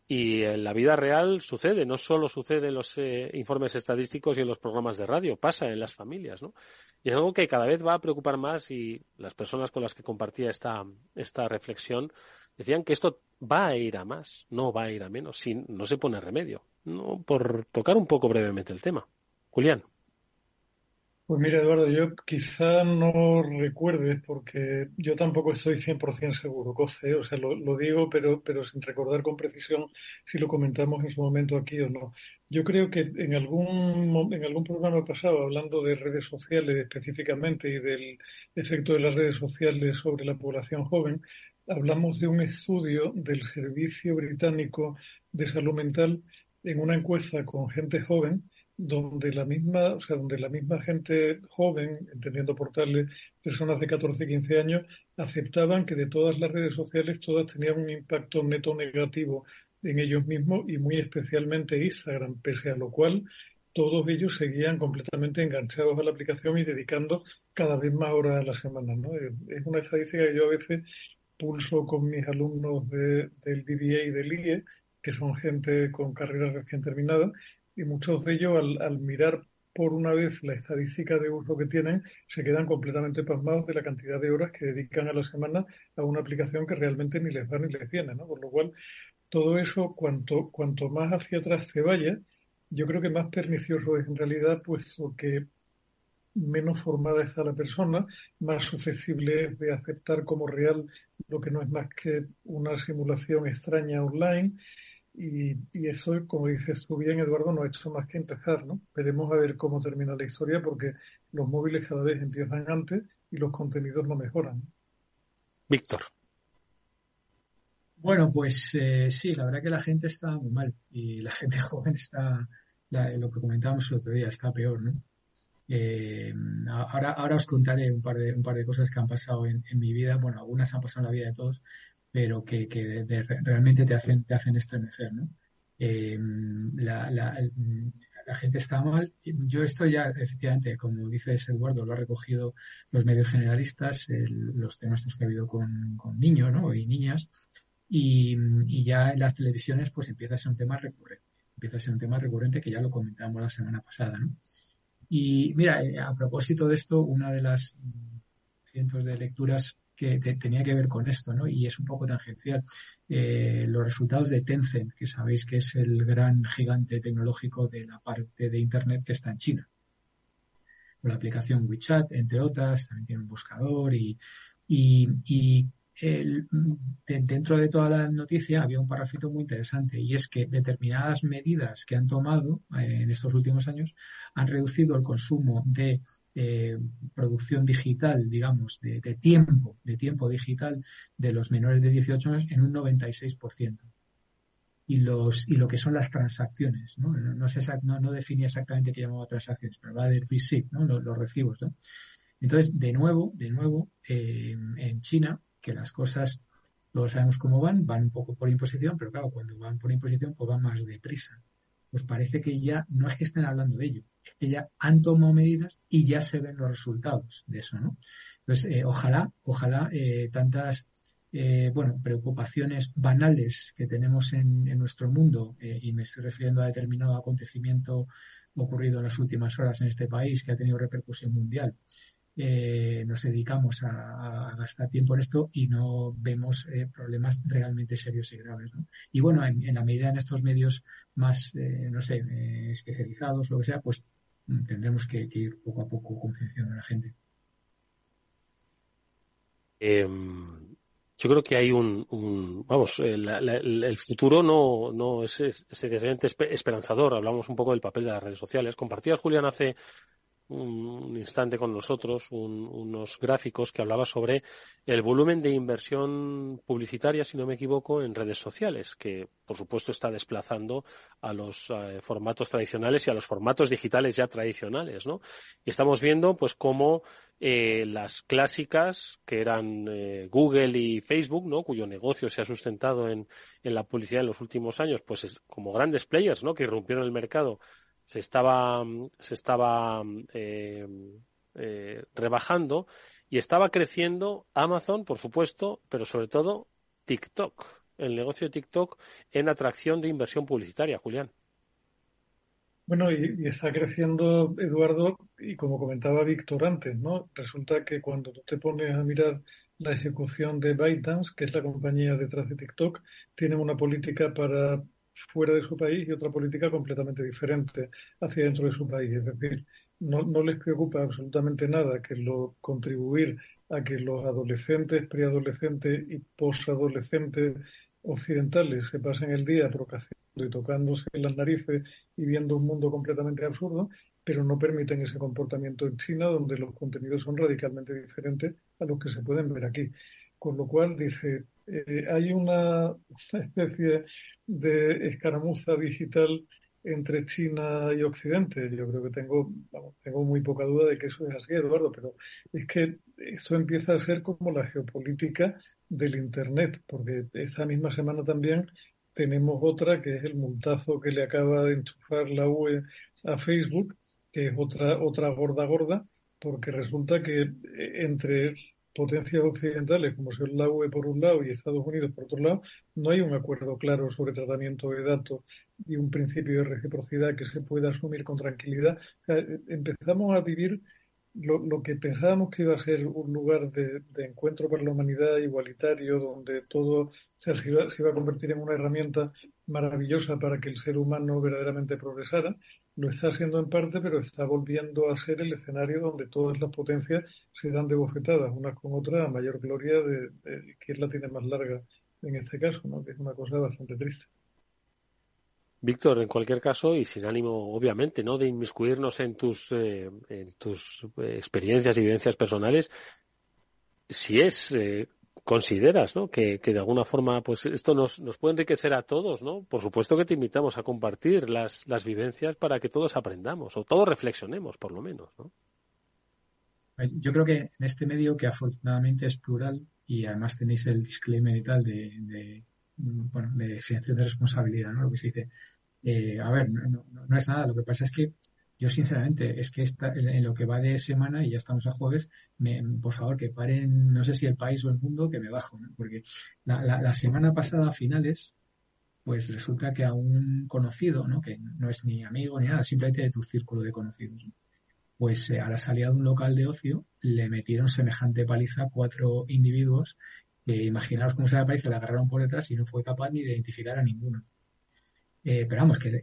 y en la vida real sucede, no solo sucede en los eh, informes estadísticos y en los programas de radio, pasa en las familias, ¿no? Y es algo que cada vez va a preocupar más y las personas con las que compartía esta, esta reflexión decían que esto va a ir a más, no va a ir a menos, si no se pone remedio. No, por tocar un poco brevemente el tema. Julián. Pues mira, Eduardo, yo quizá no recuerdes porque yo tampoco estoy 100% seguro, Coce, o sea, lo, digo, pero, pero sin recordar con precisión si lo comentamos en su momento aquí o no. Yo creo que en algún, en algún programa pasado, hablando de redes sociales específicamente y del efecto de las redes sociales sobre la población joven, hablamos de un estudio del Servicio Británico de Salud Mental en una encuesta con gente joven donde la misma, o sea, donde la misma gente joven, entendiendo por tales personas de 14, 15 años, aceptaban que de todas las redes sociales todas tenían un impacto neto negativo en ellos mismos y muy especialmente Instagram, pese a lo cual todos ellos seguían completamente enganchados a la aplicación y dedicando cada vez más horas a la semana. Es una estadística que yo a veces pulso con mis alumnos de, del BBA y del IE, que son gente con carreras recién terminadas, y muchos de ellos al, al mirar por una vez la estadística de uso que tienen, se quedan completamente pasmados de la cantidad de horas que dedican a la semana a una aplicación que realmente ni les va ni les viene, ¿no? Por lo cual, todo eso, cuanto, cuanto más hacia atrás se vaya, yo creo que más pernicioso es en realidad, puesto que menos formada está la persona, más susceptible es de aceptar como real lo que no es más que una simulación extraña online y, y, eso, como dices tú bien, Eduardo, no ha hecho más que empezar, ¿no? Veremos a ver cómo termina la historia porque los móviles cada vez empiezan antes y los contenidos no mejoran. Víctor. Bueno, pues eh, sí, la verdad que la gente está muy mal y la gente joven está, lo que comentábamos el otro día, está peor, ¿no? Eh, ahora, ahora os contaré un par de, un par de cosas que han pasado en, mi vida. Bueno, algunas han pasado en la vida de todos, pero que, que realmente te hacen, te hacen estremecer, ¿no? Eh, la, la, la, gente está mal. Yo esto ya, efectivamente, como dices Eduardo, lo ha recogido los medios generalistas, los temas que ha habido con, con niños ¿no? y niñas, y, y, ya en las televisiones pues empieza a ser un tema recurrente. Empieza a ser un tema recurrente que ya lo comentamos la semana pasada. ¿no? Y mira, eh, a propósito de esto, una de las cientos de lecturas que, tenía que ver con esto, ¿no? Y es un poco tangencial. Eh, los resultados de Tencent, que sabéis que es el gran gigante tecnológico de la parte de Internet que está en China. Con la aplicación WeChat, entre otras, también tiene un buscador y, y, y el, dentro de toda la noticia había un parrafito muy interesante y es que determinadas medidas que han tomado eh, en estos últimos años han reducido el consumo de eh, producción digital, digamos, de, tiempo, de tiempo digital de los menores de 18 años en un 96%. Y, los, y lo que son las transacciones, ¿no? No, sé, no, no definía exactamente qué llamaba transacciones, pero va de receipt, ¿no? Los, recibos, ¿no? Entonces, de nuevo, de nuevo, eh, en China que las cosas, todos sabemos cómo van, van un poco por imposición, pero claro, cuando van por imposición, pues van más deprisa. Pues parece que ya no es que estén hablando de ello, es que ya han tomado medidas y ya se ven los resultados de eso, ¿no? Entonces, eh, ojalá, ojalá eh, tantas eh, bueno, preocupaciones banales que tenemos en, en nuestro mundo, y me estoy refiriendo a determinado acontecimiento ocurrido en las últimas horas en este país que ha tenido repercusión mundial, eh, nos dedicamos a, gastar tiempo en esto y no vemos eh, problemas realmente serios y graves. Y bueno, en, la medida en estos medios más, eh, no sé, especializados, lo que sea, pues mm, tendremos que, ir poco a poco concienciando a la gente. Em, yo creo que hay un, vamos, el futuro no, no es, es, esperanzador. Hablamos un poco del papel de las redes sociales. Compartías, Julián, hace un instante con nosotros unos gráficos que hablaba sobre el volumen de inversión publicitaria, si no me equivoco, en redes sociales, que por supuesto está desplazando a los eh, formatos tradicionales y a los formatos digitales ya tradicionales, ¿no? Y estamos viendo, pues, cómo eh, las clásicas, que eran eh, Google y Facebook, ¿no? Cuyo negocio se ha sustentado en, en la publicidad en los últimos años, pues es, como grandes players, ¿no? Que irrumpieron el mercado se estaba, se estaba eh, eh, rebajando y estaba creciendo Amazon, por supuesto, pero sobre todo TikTok, el negocio de TikTok en atracción de inversión publicitaria, Julián. Bueno, y, está creciendo, Eduardo, y como comentaba Víctor antes, ¿no? Resulta que cuando tú te pones a mirar la ejecución de ByteDance, que es la compañía detrás de TikTok, tienen una política para fuera de su país y otra política completamente diferente hacia dentro de su país. Es decir, no, les preocupa absolutamente nada que lo contribuir a que los adolescentes, preadolescentes y posadolescentes occidentales se pasen el día procrastinando y tocándose las narices y viendo un mundo completamente absurdo, pero no permiten ese comportamiento en China, donde los contenidos son radicalmente diferentes a los que se pueden ver aquí. Con lo cual, dice, eh, hay una, especie de escaramuza digital entre China y Occidente. Yo creo que tengo, tengo muy poca duda de que eso es así, Eduardo, pero es que esto empieza a ser como la geopolítica del Internet, porque esta misma semana también tenemos otra que es el multazo que le acaba de enchufar la UE a Facebook, que es otra, otra gorda gorda, porque resulta que entre potencias occidentales como son la UE por un lado y Estados Unidos por otro lado, no hay un acuerdo claro sobre tratamiento de datos y un principio de reciprocidad que se pueda asumir con tranquilidad. empezamos a vivir lo, que pensábamos que iba a ser un lugar de, encuentro para la humanidad igualitario, donde todo se, iba, a convertir en una herramienta maravillosa para que el ser humano verdaderamente progresara, lo está haciendo en parte, pero está volviendo a ser el escenario donde todas las potencias se dan de bofetadas unas con otras a mayor gloria de, de quién la tiene más larga en este caso, ¿no? que es una cosa bastante triste. Víctor, en cualquier caso, y sin ánimo, obviamente, ¿no? de inmiscuirnos en tus, eh, en tus eh, experiencias y vivencias personales, si es eh, consideras, ¿no? Que, de alguna forma, pues esto nos, nos puede enriquecer a todos, ¿no? Por supuesto que te invitamos a compartir las, las vivencias para que todos aprendamos o todos reflexionemos, por lo menos, ¿no? Yo creo que en este medio, que afortunadamente es plural y además tenéis el disclaimer y tal de, bueno, de exención de responsabilidad, ¿no? Lo que se dice. Eh, a ver, no, es nada. Lo que pasa es que yo sinceramente es que esta, en lo que va de semana y ya estamos a jueves, me, por favor que paren, no sé si el país o el mundo, que me bajo, ¿no? porque la, la, la, semana pasada a finales, pues resulta que a un conocido, ¿no? que no es ni amigo ni nada, simplemente de tu círculo de conocidos, ¿no? pues eh, a la de un local de ocio le metieron semejante paliza a cuatro individuos que imaginaos cómo se la paliza, le agarraron por detrás y no fue capaz ni de identificar a ninguno. Eh, pero vamos, que,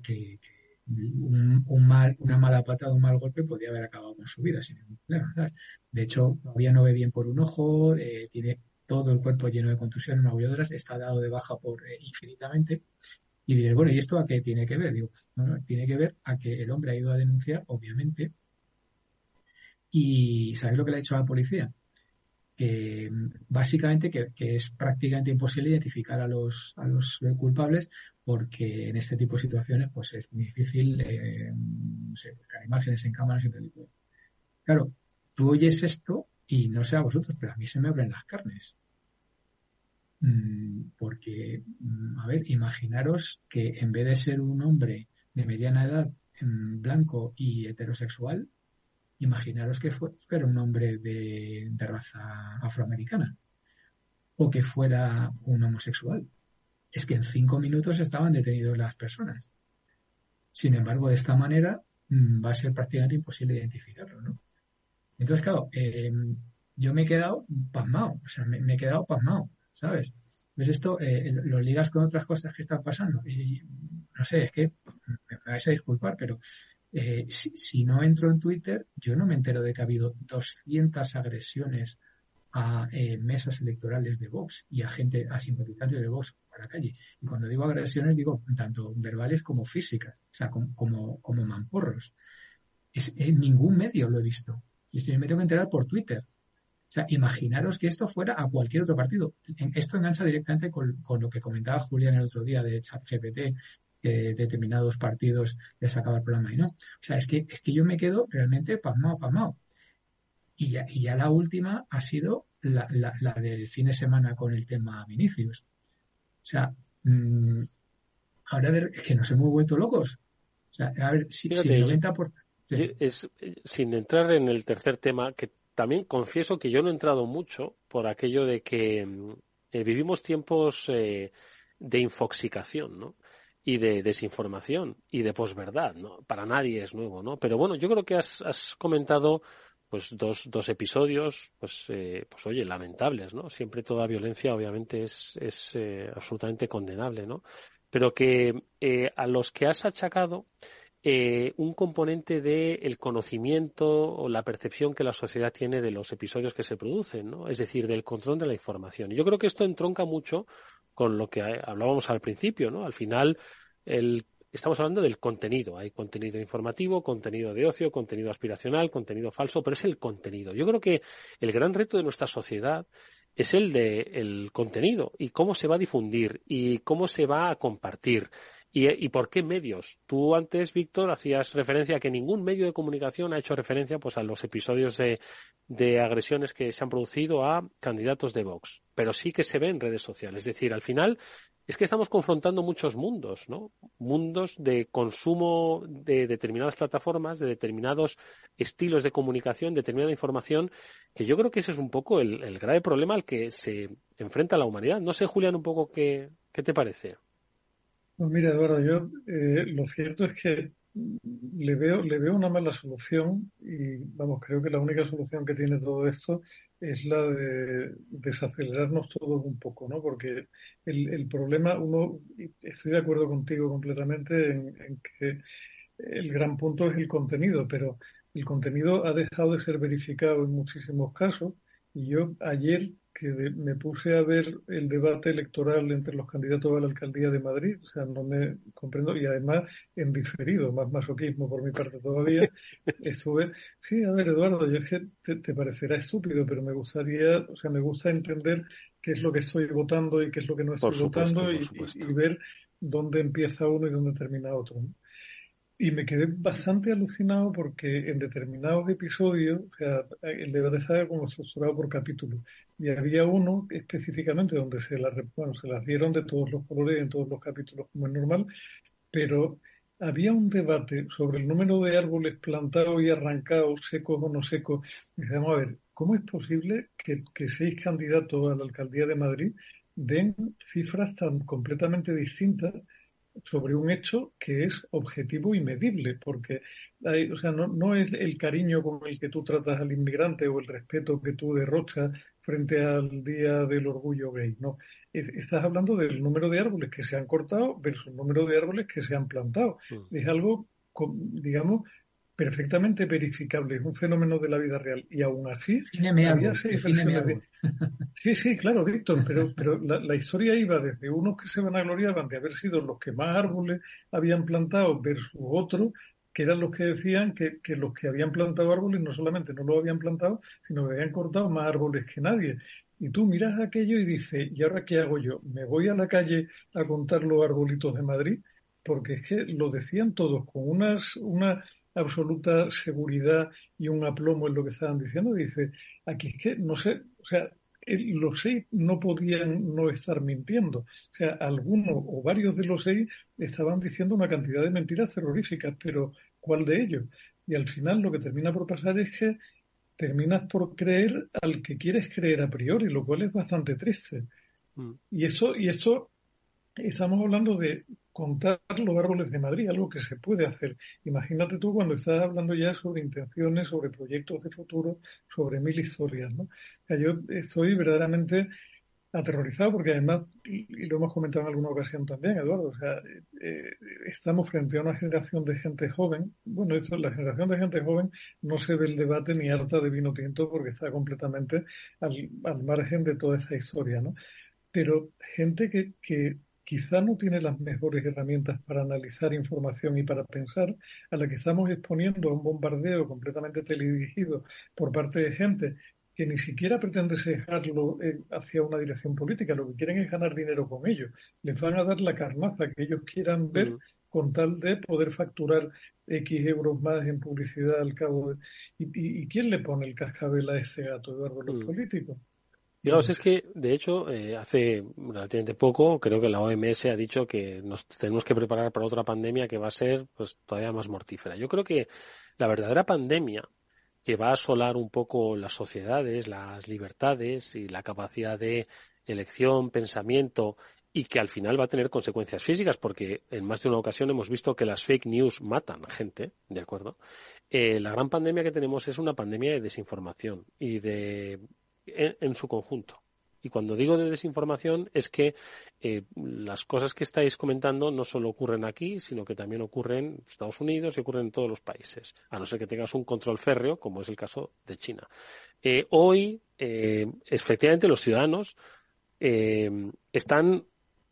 un, mal, una mala patada, un mal golpe podría haber acabado con su vida sin. De hecho, todavía no ve bien por un ojo, eh, tiene todo el cuerpo lleno de contusiones, magulladoras, está dado de baja por eh, infinitamente. Y diré, bueno, ¿y esto a qué tiene que ver? Digo, tiene que ver a que el hombre ha ido a denunciar, obviamente, y ¿sabéis lo que le ha hecho a la policía? Que básicamente que, que, es prácticamente imposible identificar a los, a los culpables porque en este tipo de situaciones pues es muy difícil eh, no sé, buscar imágenes en cámaras y tal. Claro, tú oyes esto y no sé a vosotros, pero a mí se me abren las carnes. Mm, porque, mm, a ver, imaginaros que en vez de ser un hombre de mediana edad, blanco y heterosexual, imaginaros que fuera un hombre de raza afroamericana o que fuera un homosexual. Es que en cinco minutos estaban detenidos las personas. Sin embargo, de esta manera mm, va a ser prácticamente imposible identificarlo, ¿no? Entonces, claro, eh, yo me he quedado pasmado, o sea, me, he quedado pasmado, ¿sabes? Pues esto eh, lo ligas con otras cosas que están pasando y no sé, es que me vais a disculpar, pero eh, si, si, no entro en Twitter, yo no me entero de que ha habido 200 agresiones a eh, mesas electorales de Vox y a gente, a simpatizantes de Vox por la calle. Y cuando digo agresiones, digo tanto verbales como físicas, o sea, como, como, como mamporros. Es, en ningún medio lo he visto. Y esto me tengo que enterar por Twitter. O sea, imaginaros que esto fuera a cualquier otro partido. Esto engancha directamente con, lo que comentaba Julián el otro día de ChatGPT eh, determinados partidos les acaba el programa y no. O sea, es que, es que yo me quedo realmente pasmado, pasmado. Y ya, y ya la última ha sido la, la, la, del fin de semana con el tema Vinicius. O sea, mmm, ahora ver, es que nos hemos vuelto locos. O sea, a ver, si, Fíjate, si el 90%... Por... Sí. Es, sin entrar en el tercer tema, que también confieso que yo no he entrado mucho por aquello de que eh, vivimos tiempos eh, de infoxicación, ¿no? y de desinformación y de posverdad, ¿no? Para nadie es nuevo, ¿no? Pero bueno, yo creo que has, has comentado pues dos, dos episodios, pues, eh, pues oye, lamentables, ¿no? Siempre toda violencia obviamente es, es eh, absolutamente condenable, ¿no? Pero que eh, a los que has achacado eh, un componente del el conocimiento o la percepción que la sociedad tiene de los episodios que se producen, ¿no? Es decir, del control de la información. Yo creo que esto entronca mucho con lo que hablábamos al principio, ¿no? Al final, el, estamos hablando del contenido. Hay contenido informativo, contenido de ocio, contenido aspiracional, contenido falso, pero es el contenido. Yo creo que el gran reto de nuestra sociedad es el de el contenido y cómo se va a difundir y cómo se va a compartir. ¿Y, ¿Y, por qué medios? Tú antes, Víctor, hacías referencia a que ningún medio de comunicación ha hecho referencia pues, a los episodios de, de, agresiones que se han producido a candidatos de Vox, pero sí que se ve en redes sociales. Es decir, al final es que estamos confrontando muchos mundos, ¿no? Mundos de consumo de determinadas plataformas, de determinados estilos de comunicación, determinada información, que yo creo que ese es un poco el, el grave problema al que se enfrenta la humanidad. No sé, Julián, un poco qué, qué te parece. Pues mira, Eduardo, yo eh, lo cierto es que le veo, le veo una mala solución y vamos, creo que la única solución que tiene todo esto es la de desacelerarnos todos un poco, ¿no? Porque el, el problema, uno, estoy de acuerdo contigo completamente en, en que el gran punto es el contenido, pero el contenido ha dejado de ser verificado en muchísimos casos y yo ayer que me puse a ver el debate electoral entre los candidatos a la alcaldía de Madrid, o sea, no me comprendo, y además en diferido, más masoquismo por mi parte todavía, estuve, sí, a ver, Eduardo, yo es que te, parecerá estúpido, pero me gustaría, o sea, me gusta entender qué es lo que estoy votando y qué es lo que no estoy votando y, y, ver dónde empieza uno y dónde termina otro. Y me quedé bastante alucinado porque en determinados episodios, o sea, el debate estaba como estructurado por capítulos. Y había uno específicamente donde se las, bueno, se las dieron de todos los colores en todos los capítulos, como es normal, pero había un debate sobre el número de árboles plantados y arrancados, secos o no secos. Y decíamos, a ver, ¿cómo es posible que, que seis candidatos a la alcaldía de Madrid den cifras tan completamente distintas sobre un hecho que es objetivo y medible, porque o sea, no, no, es el cariño con el que tú tratas al inmigrante o el respeto que tú derrochas frente al Día del Orgullo Gay, no. estás hablando del número de árboles que se han cortado versus el número de árboles que se han plantado. Mm. Es algo, digamos, perfectamente verificable, es un fenómeno de la vida real. Y aún así, había seis Sí, sí, claro, Víctor, pero, pero la, historia iba desde unos que se van a gloriaban de haber sido los que más árboles habían plantado versus otros que eran los que decían que, que los que habían plantado árboles no solamente no lo habían plantado, sino que habían cortado más árboles que nadie. Y tú miras aquello y dices, ¿y ahora qué hago yo? ¿Me voy a la calle a contar los arbolitos de Madrid? Porque es que lo decían todos con unas, una absoluta seguridad y un aplomo en lo que estaban diciendo. Dice, aquí es que no sé, o sea, los seis no podían no estar mintiendo. O sea, algunos o varios de los seis estaban diciendo una cantidad de mentiras terroríficas, pero ¿cuál de ellos? Y al final lo que termina por pasar es que terminas por creer al que quieres creer a priori, lo cual es bastante triste. Mm. Y eso, y esto estamos hablando de contar los árboles de Madrid, algo que se puede hacer. Imagínate tú cuando estás hablando ya sobre intenciones, sobre proyectos de futuro, sobre mil historias, ¿no? yo estoy verdaderamente aterrorizado porque además, y lo hemos comentado en alguna ocasión también, Eduardo, o sea, eh, estamos frente a una generación de gente joven. Bueno, esto, la generación de gente joven no se ve el debate ni harta de vino tinto porque está completamente al, al margen de toda esa historia, ¿no? Pero gente que, que quizá no tiene las mejores herramientas para analizar información y para pensar, a la que estamos exponiendo a un bombardeo completamente teledirigido por parte de gente que ni siquiera pretende dejarlo eh, hacia una dirección política, lo que quieren es ganar dinero con ellos. Les van a dar la carnaza que ellos quieran ver con tal de poder facturar X euros más en publicidad al cabo de... ¿Y, quién le pone el cascabel a ese gato, Eduardo? Los políticos. Digamos, es que, de hecho, eh, hace relativamente poco, creo que la OMS ha dicho que nos tenemos que preparar para otra pandemia que va a ser pues todavía más mortífera. Yo creo que la verdadera pandemia que va a asolar un poco las sociedades, las libertades y la capacidad de elección, pensamiento y que al final va a tener consecuencias físicas, porque en más de una ocasión hemos visto que las fake news matan a gente, ¿de acuerdo? Eh, la gran pandemia que tenemos es una pandemia de desinformación y de en, su conjunto. Y cuando digo de desinformación es que eh, las cosas que estáis comentando no solo ocurren aquí, sino que también ocurren en Estados Unidos y ocurren en todos los países, a no ser que tengas un control férreo, como es el caso de China. Eh, hoy, eh, efectivamente, los ciudadanos están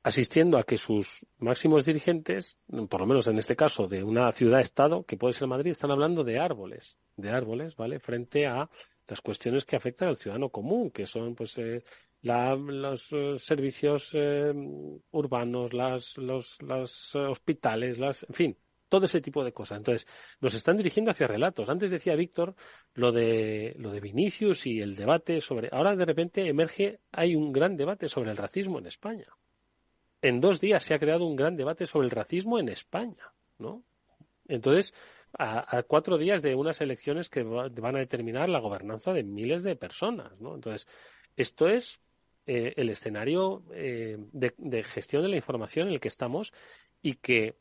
asistiendo a que sus máximos dirigentes, por lo menos en este caso de una ciudad-estado, que puede ser Madrid, están hablando de árboles, de árboles, ¿vale? Frente a las cuestiones que afectan al ciudadano común, que son pues eh, los eh, servicios eh, urbanos, las, los, los hospitales, las, en fin, todo ese tipo de cosas. Entonces, nos están dirigiendo hacia relatos. Antes decía Víctor lo de lo de Vinicius y el debate sobre. Ahora de repente emerge, hay un gran debate sobre el racismo en España. En dos días se ha creado un gran debate sobre el racismo en España, ¿no? Entonces, a, cuatro días de unas elecciones que van a determinar la gobernanza de miles de personas, ¿no? Entonces, esto es eh, el escenario eh, de, gestión de la información en el que estamos y que,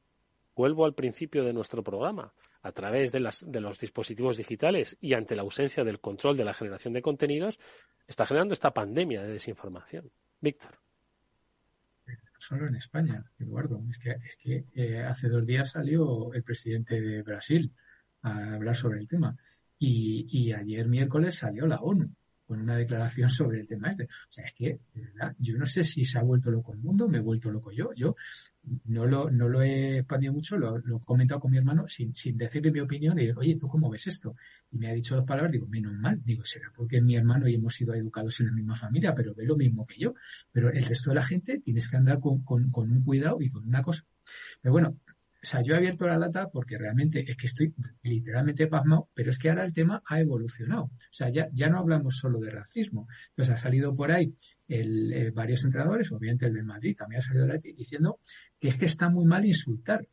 vuelvo al principio de nuestro programa, a través de, las, de los dispositivos digitales y ante la ausencia del control de la generación de contenidos, está generando esta pandemia de desinformación. Víctor solo en España, Eduardo. Es que, es que eh, hace dos días salió el presidente de Brasil a hablar sobre el tema. Y, y ayer miércoles salió la ONU con una declaración sobre el tema este. O sea, es que, de verdad, yo no sé si se ha vuelto loco el mundo, me he vuelto loco yo. Yo no lo, no lo he expandido mucho, lo, he comentado con mi hermano sin, sin decirle mi opinión y digo, oye, ¿tú cómo ves esto? Y me ha dicho dos palabras, digo, menos mal. Digo, será porque mi hermano y hemos sido educados en la misma familia, pero ve lo mismo que yo. Pero el resto de la gente tienes que andar con, con, con un cuidado y con una cosa. Pero bueno, o sea, yo he abierto la lata porque realmente es que estoy literalmente pasmado, pero es que ahora el tema ha evolucionado. O sea, ya, ya no hablamos solo de racismo. Entonces ha salido por ahí el, varios entrenadores, obviamente el de Madrid también ha salido de ahí diciendo que es que está muy mal insultar.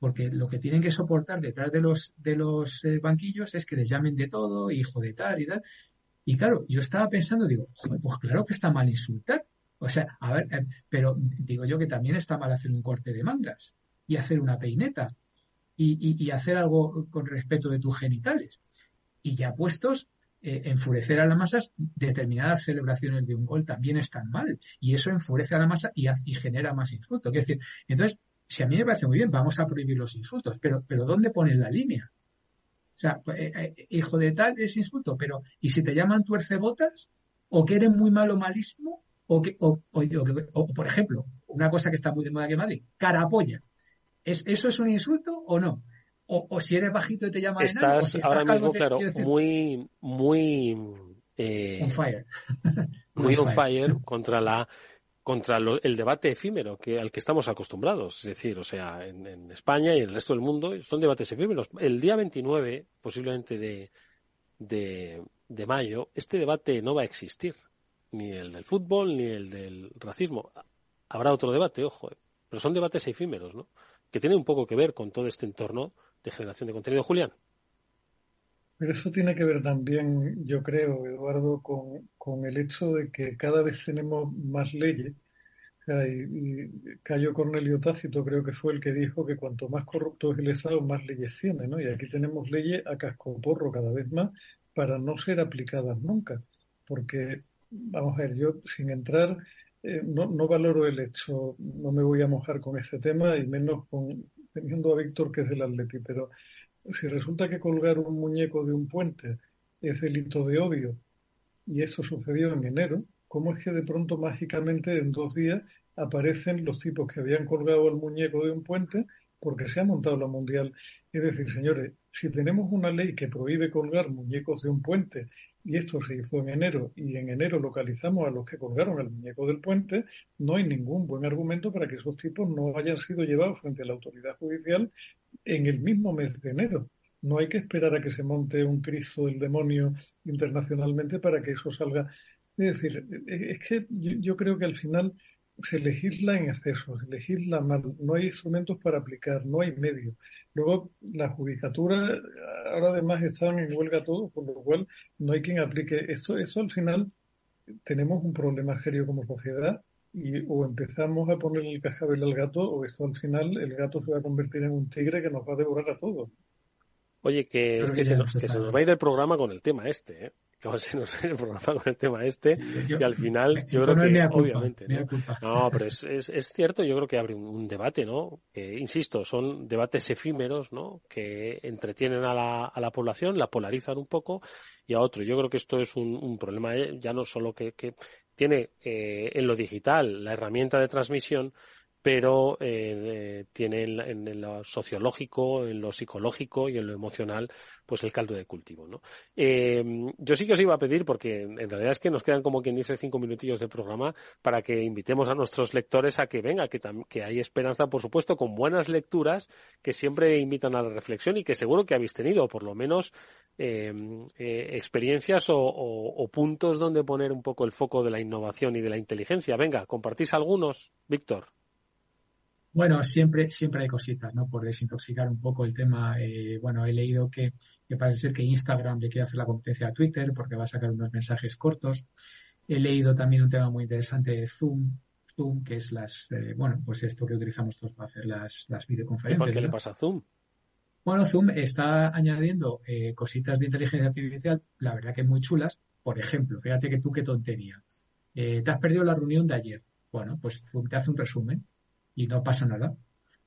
Porque lo que tienen que soportar detrás de los, de los eh, banquillos es que les llamen de todo, hijo de tal y tal. Y claro, yo estaba pensando, digo, pues claro que está mal insultar. O sea, a ver, eh, pero digo yo que también está mal hacer un corte de mangas y hacer una peineta y, y, hacer algo con respeto de tus genitales. Y ya puestos, eh, enfurecer a las masas, determinadas celebraciones de un gol también están mal. Y eso enfurece a la masa y, y genera más insultos. Es decir, entonces, si a mí me parece muy bien, vamos a prohibir los insultos, pero, pero ¿dónde pones la línea? O sea, pues, eh, eh, hijo de tal es insulto, pero ¿y si te llaman tuercebotas? ¿O que eres muy malo, malísimo? O, que, o, o, por ejemplo, una cosa que está muy de moda que Madrid, carapolla. ¿Es, ¿Eso es un insulto o no? O, o si eres bajito y te llaman estás, ahora mismo, claro, muy, muy... Eh, on fire. muy on fire contra la contra el debate efímero que al que estamos acostumbrados. Es decir, o sea, en, en, España y en el resto del mundo son debates efímeros. El día 29, posiblemente de, de, de mayo, este debate no va a existir. Ni el del fútbol, ni el del racismo. Habrá otro debate, ojo. Eh, pero son debates efímeros, ¿no? Que tiene un poco que ver con todo este entorno de generación de contenido. Julián. Pero eso tiene que ver también, yo creo, Eduardo, con, con el hecho de que cada vez tenemos más leyes. y, Cayo Cornelio Tácito creo que fue el que dijo que cuanto más corrupto es el Estado, más leyes tiene, ¿no? Y aquí tenemos leyes a cascoporro cada vez más para no ser aplicadas nunca. Porque, vamos a ver, yo sin entrar eh, no, no, valoro el hecho, no me voy a mojar con ese tema y menos con, teniendo a Víctor que es del Atleti, pero si resulta que colgar un muñeco de un puente es delito de odio y eso sucedió en enero, ¿cómo es que de pronto mágicamente en dos días aparecen los tipos que habían colgado el muñeco de un puente porque se ha montado la mundial? Es decir, señores, si tenemos una ley que prohíbe colgar muñecos de un puente y esto se hizo en enero y en enero localizamos a los que colgaron el muñeco del puente, no hay ningún buen argumento para que esos tipos no hayan sido llevados frente a la autoridad judicial en el mismo mes de enero. No hay que esperar a que se monte un Cristo del demonio internacionalmente para que eso salga. Es decir, es que yo creo que al final se legisla en exceso, se legisla mal, no hay instrumentos para aplicar, no hay medios. Luego, la judicatura, ahora además están en huelga todos, por lo cual no hay quien aplique esto. Eso al final tenemos un problema serio como sociedad y o empezamos a poner el cascabel al gato o esto al final el gato se va a convertir en un tigre que nos va a devorar a todos. Oye, que, es que, se, nos, que se nos va a ir el programa con el tema este, ¿eh? Que se nos el programa con el tema este y al final yo creo que obviamente ¿no? pero es, es, es, cierto yo creo que abre un, debate no insisto son debates efímeros no que entretienen a la, a la población la polarizan un poco y a otro. Yo creo que esto es un, un problema eh, ya no solo que, que tiene eh, en lo digital la herramienta de transmisión pero eh, tiene en, lo sociológico, en lo psicológico y en lo emocional, pues el caldo de cultivo, ¿no? Eh, yo sí que os iba a pedir, porque en realidad es que nos quedan como quien dice cinco minutillos de programa, para que invitemos a nuestros lectores a que venga, que, que hay esperanza, por supuesto, con buenas lecturas que siempre invitan a la reflexión y que seguro que habéis tenido, por lo menos, eh, experiencias o, o puntos donde poner un poco el foco de la innovación y de la inteligencia. Venga, compartís algunos, Víctor. Bueno, siempre, siempre hay cositas, ¿no? Por desintoxicar un poco el tema. Eh, bueno, he leído que, que, parece ser que Instagram le quiere hacer la competencia a Twitter porque va a sacar unos mensajes cortos. He leído también un tema muy interesante de Zoom, Zoom, que es las, eh, bueno, pues esto que utilizamos todos para hacer las, las videoconferencias. ¿Y por qué le pasa a Zoom? Bueno, Zoom está añadiendo eh, cositas de inteligencia artificial, la verdad que muy chulas. Por ejemplo, fíjate que tú qué tontería. Eh, te has perdido la reunión de ayer. Bueno, pues Zoom te hace un resumen y no pasa nada.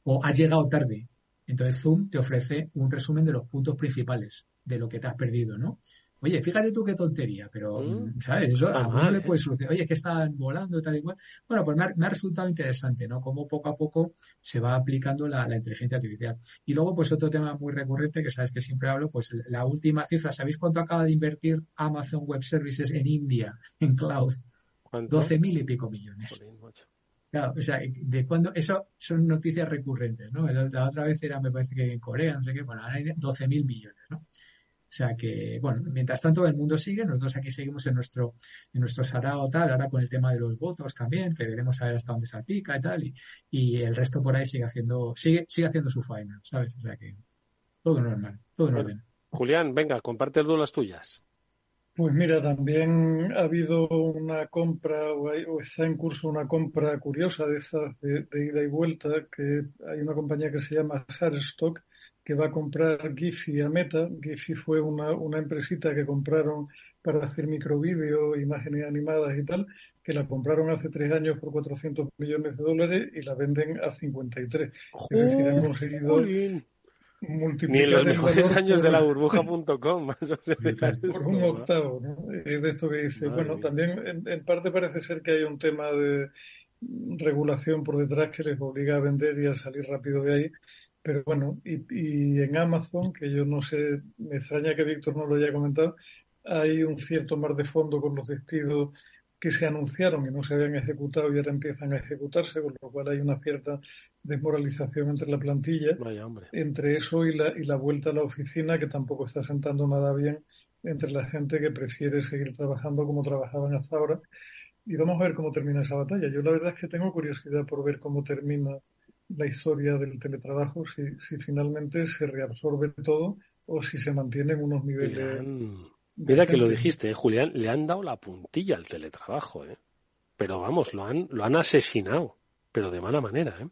O has llegado tarde. Entonces Zoom te ofrece un resumen de los puntos principales de lo que te has perdido, ¿no? Oye, fíjate tú qué tontería, pero, mm. ¿sabes? Eso a uno le puede solucionar. Oye, que están volando tal y cual. Bueno, pues me ha, resultado interesante, ¿no? Cómo poco a poco se va aplicando la, inteligencia artificial. Y luego, pues otro tema muy recurrente que sabes que siempre hablo, pues la última cifra. ¿Sabéis cuánto acaba de invertir Amazon Web Services en India, en cloud? Doce mil y pico millones. Claro, o sea, de cuando, eso son noticias recurrentes, ¿no? La, otra vez era, me parece que en Corea, no sé qué, bueno, ahora hay 12 mil millones, ¿no? O sea que, bueno, mientras tanto el mundo sigue, nosotros aquí seguimos en nuestro, en nuestro sarao tal, ahora con el tema de los votos también, que veremos a ver hasta dónde se aplica y tal, y, y el resto por ahí sigue haciendo, sigue, sigue haciendo su faena, ¿sabes? O sea que todo normal, todo en orden. Julián, venga, comparte las tuyas. Pues mira, también ha habido una compra o, está en curso una compra curiosa de esas de, ida y vuelta, que hay una compañía que se llama Shutterstock que va a comprar Giphy a Meta. Giphy fue una, una empresita que compraron para hacer microvídeos, imágenes animadas y tal, que la compraron hace tres años por 400 millones de dólares y la venden a 53. es decir, han conseguido ni en los mejores años de la burbuja.com, Por un octavo, ¿no? Es de esto que dice. bueno, también en, parte parece ser que hay un tema de regulación por detrás que les obliga a vender y a salir rápido de ahí. Pero bueno, y, y en Amazon, que yo no sé, me extraña que Víctor no lo haya comentado, hay un cierto mar de fondo con los despidos que se anunciaron y no se habían ejecutado y ahora empiezan a ejecutarse, con lo cual hay una cierta desmoralización entre la plantilla, entre eso y la, y la vuelta a la oficina que tampoco está sentando nada bien entre la gente que prefiere seguir trabajando como trabajaban hasta ahora. Y vamos a ver cómo termina esa batalla. Yo la verdad es que tengo curiosidad por ver cómo termina la historia del teletrabajo, si, si finalmente se reabsorbe todo o si se mantienen unos niveles... Mira que lo dijiste, ¿eh, Julián, le han dado la puntilla al teletrabajo, ¿eh? Pero vamos, lo han, lo han asesinado, pero de mala manera, ¿eh?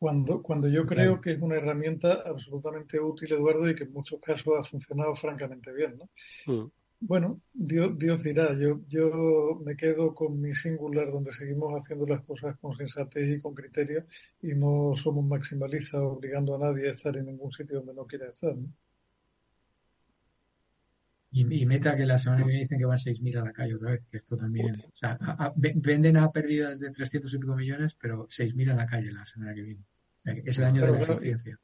Cuando, cuando yo creo que es una herramienta absolutamente útil, Eduardo, y que en muchos casos ha funcionado francamente bien, ¿no? Mm. Bueno, Dios, Dios dirá, yo, yo me quedo con mi singular donde seguimos haciendo las cosas con sensatez y con criterio y no somos maximalistas obligando a nadie a estar en ningún sitio donde no quiera estar. ¿no? Y, meta que la semana que viene dicen que van 6.000 a la calle otra vez, que esto también. O sea, venden a pérdidas de 300 y pico millones, pero 6.000 a la calle la semana que viene. Es el año de la eficiencia.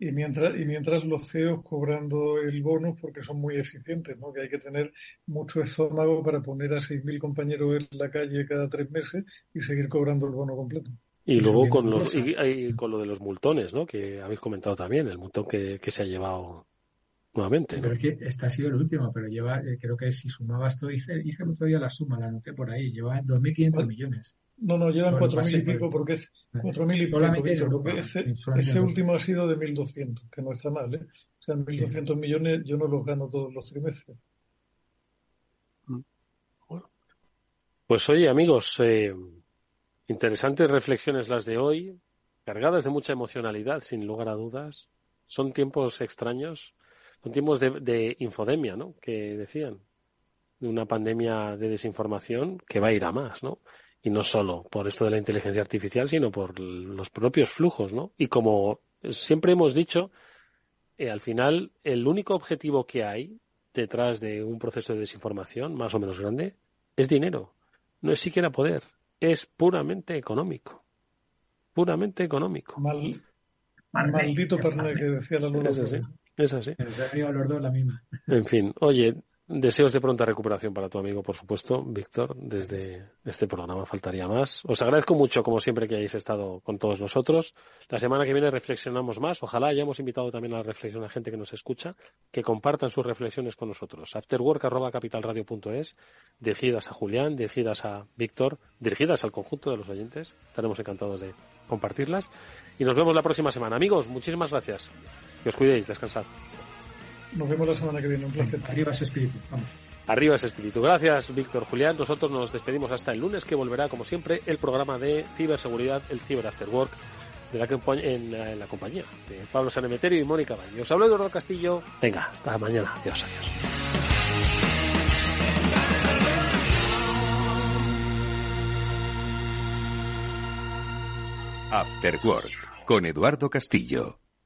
Y mientras, y mientras los CEOs cobrando el bonus porque son muy eficientes, ¿no? Que hay que tener mucho estómago para poner a 6.000 compañeros en la calle cada tres meses y seguir cobrando el bono completo. Y luego con, los, y, con lo de los multones, ¿no? Que habéis comentado también, el multón que, que se ha llevado nuevamente. Pero es que este ha sido el último, pero lleva, eh, creo que si sumabas todo, hice, hice el otro día la suma, la anoté por ahí, lleva 2.500 millones. No, no, llevan 4.000 y pico porque es 4.000 y pico. Solamente Europa, ese, ese último ha sido de 1.200, que no está mal, ¿eh? O sea, 1.200 millones yo no los gano todos los trimestres. Mm. Pues oye, amigos, eh, interesantes reflexiones las de hoy, cargadas de mucha emocionalidad, sin lugar a dudas. Son tiempos extraños son tiempos de, infodemia, ¿no? Que decían, de una pandemia de desinformación que va a ir a más, ¿no? Y no solo por esto de la inteligencia artificial, sino por los propios flujos, ¿no? Y como siempre hemos dicho, eh, al final el único objetivo que hay detrás de un proceso de desinformación, más o menos grande, es dinero. No es siquiera poder, es puramente económico. Puramente económico. maldito perné que decía la luna. Es así. los dos la misma. En fin, oye, deseos de pronta recuperación para tu amigo, por supuesto, Víctor, desde este programa faltaría más. Os agradezco mucho, como siempre, que hayáis estado con todos nosotros. La semana que viene reflexionamos más. Ojalá hayamos invitado también a la reflexión a gente que nos escucha, que compartan sus reflexiones con nosotros. Afterwork.capitalradio.es, dirigidas a Julián, dirigidas a Víctor, dirigidas al conjunto de los oyentes. Estaremos encantados de compartirlas. Y nos vemos la próxima semana. Amigos, muchísimas gracias. Que os cuidéis, descansad. Nos vemos la semana que viene, un placer. Arriba ese espíritu, vamos. Arriba ese espíritu. Gracias, Víctor Julián. Nosotros nos despedimos hasta el lunes, que volverá, como siempre, el programa de ciberseguridad, el Cyber After Work, de la en, en, la compañía de Pablo Sanemeterio y Mónica Baño. Os hablo Eduardo Castillo. Venga, hasta mañana. Adiós, adiós. After Work, con Eduardo Castillo.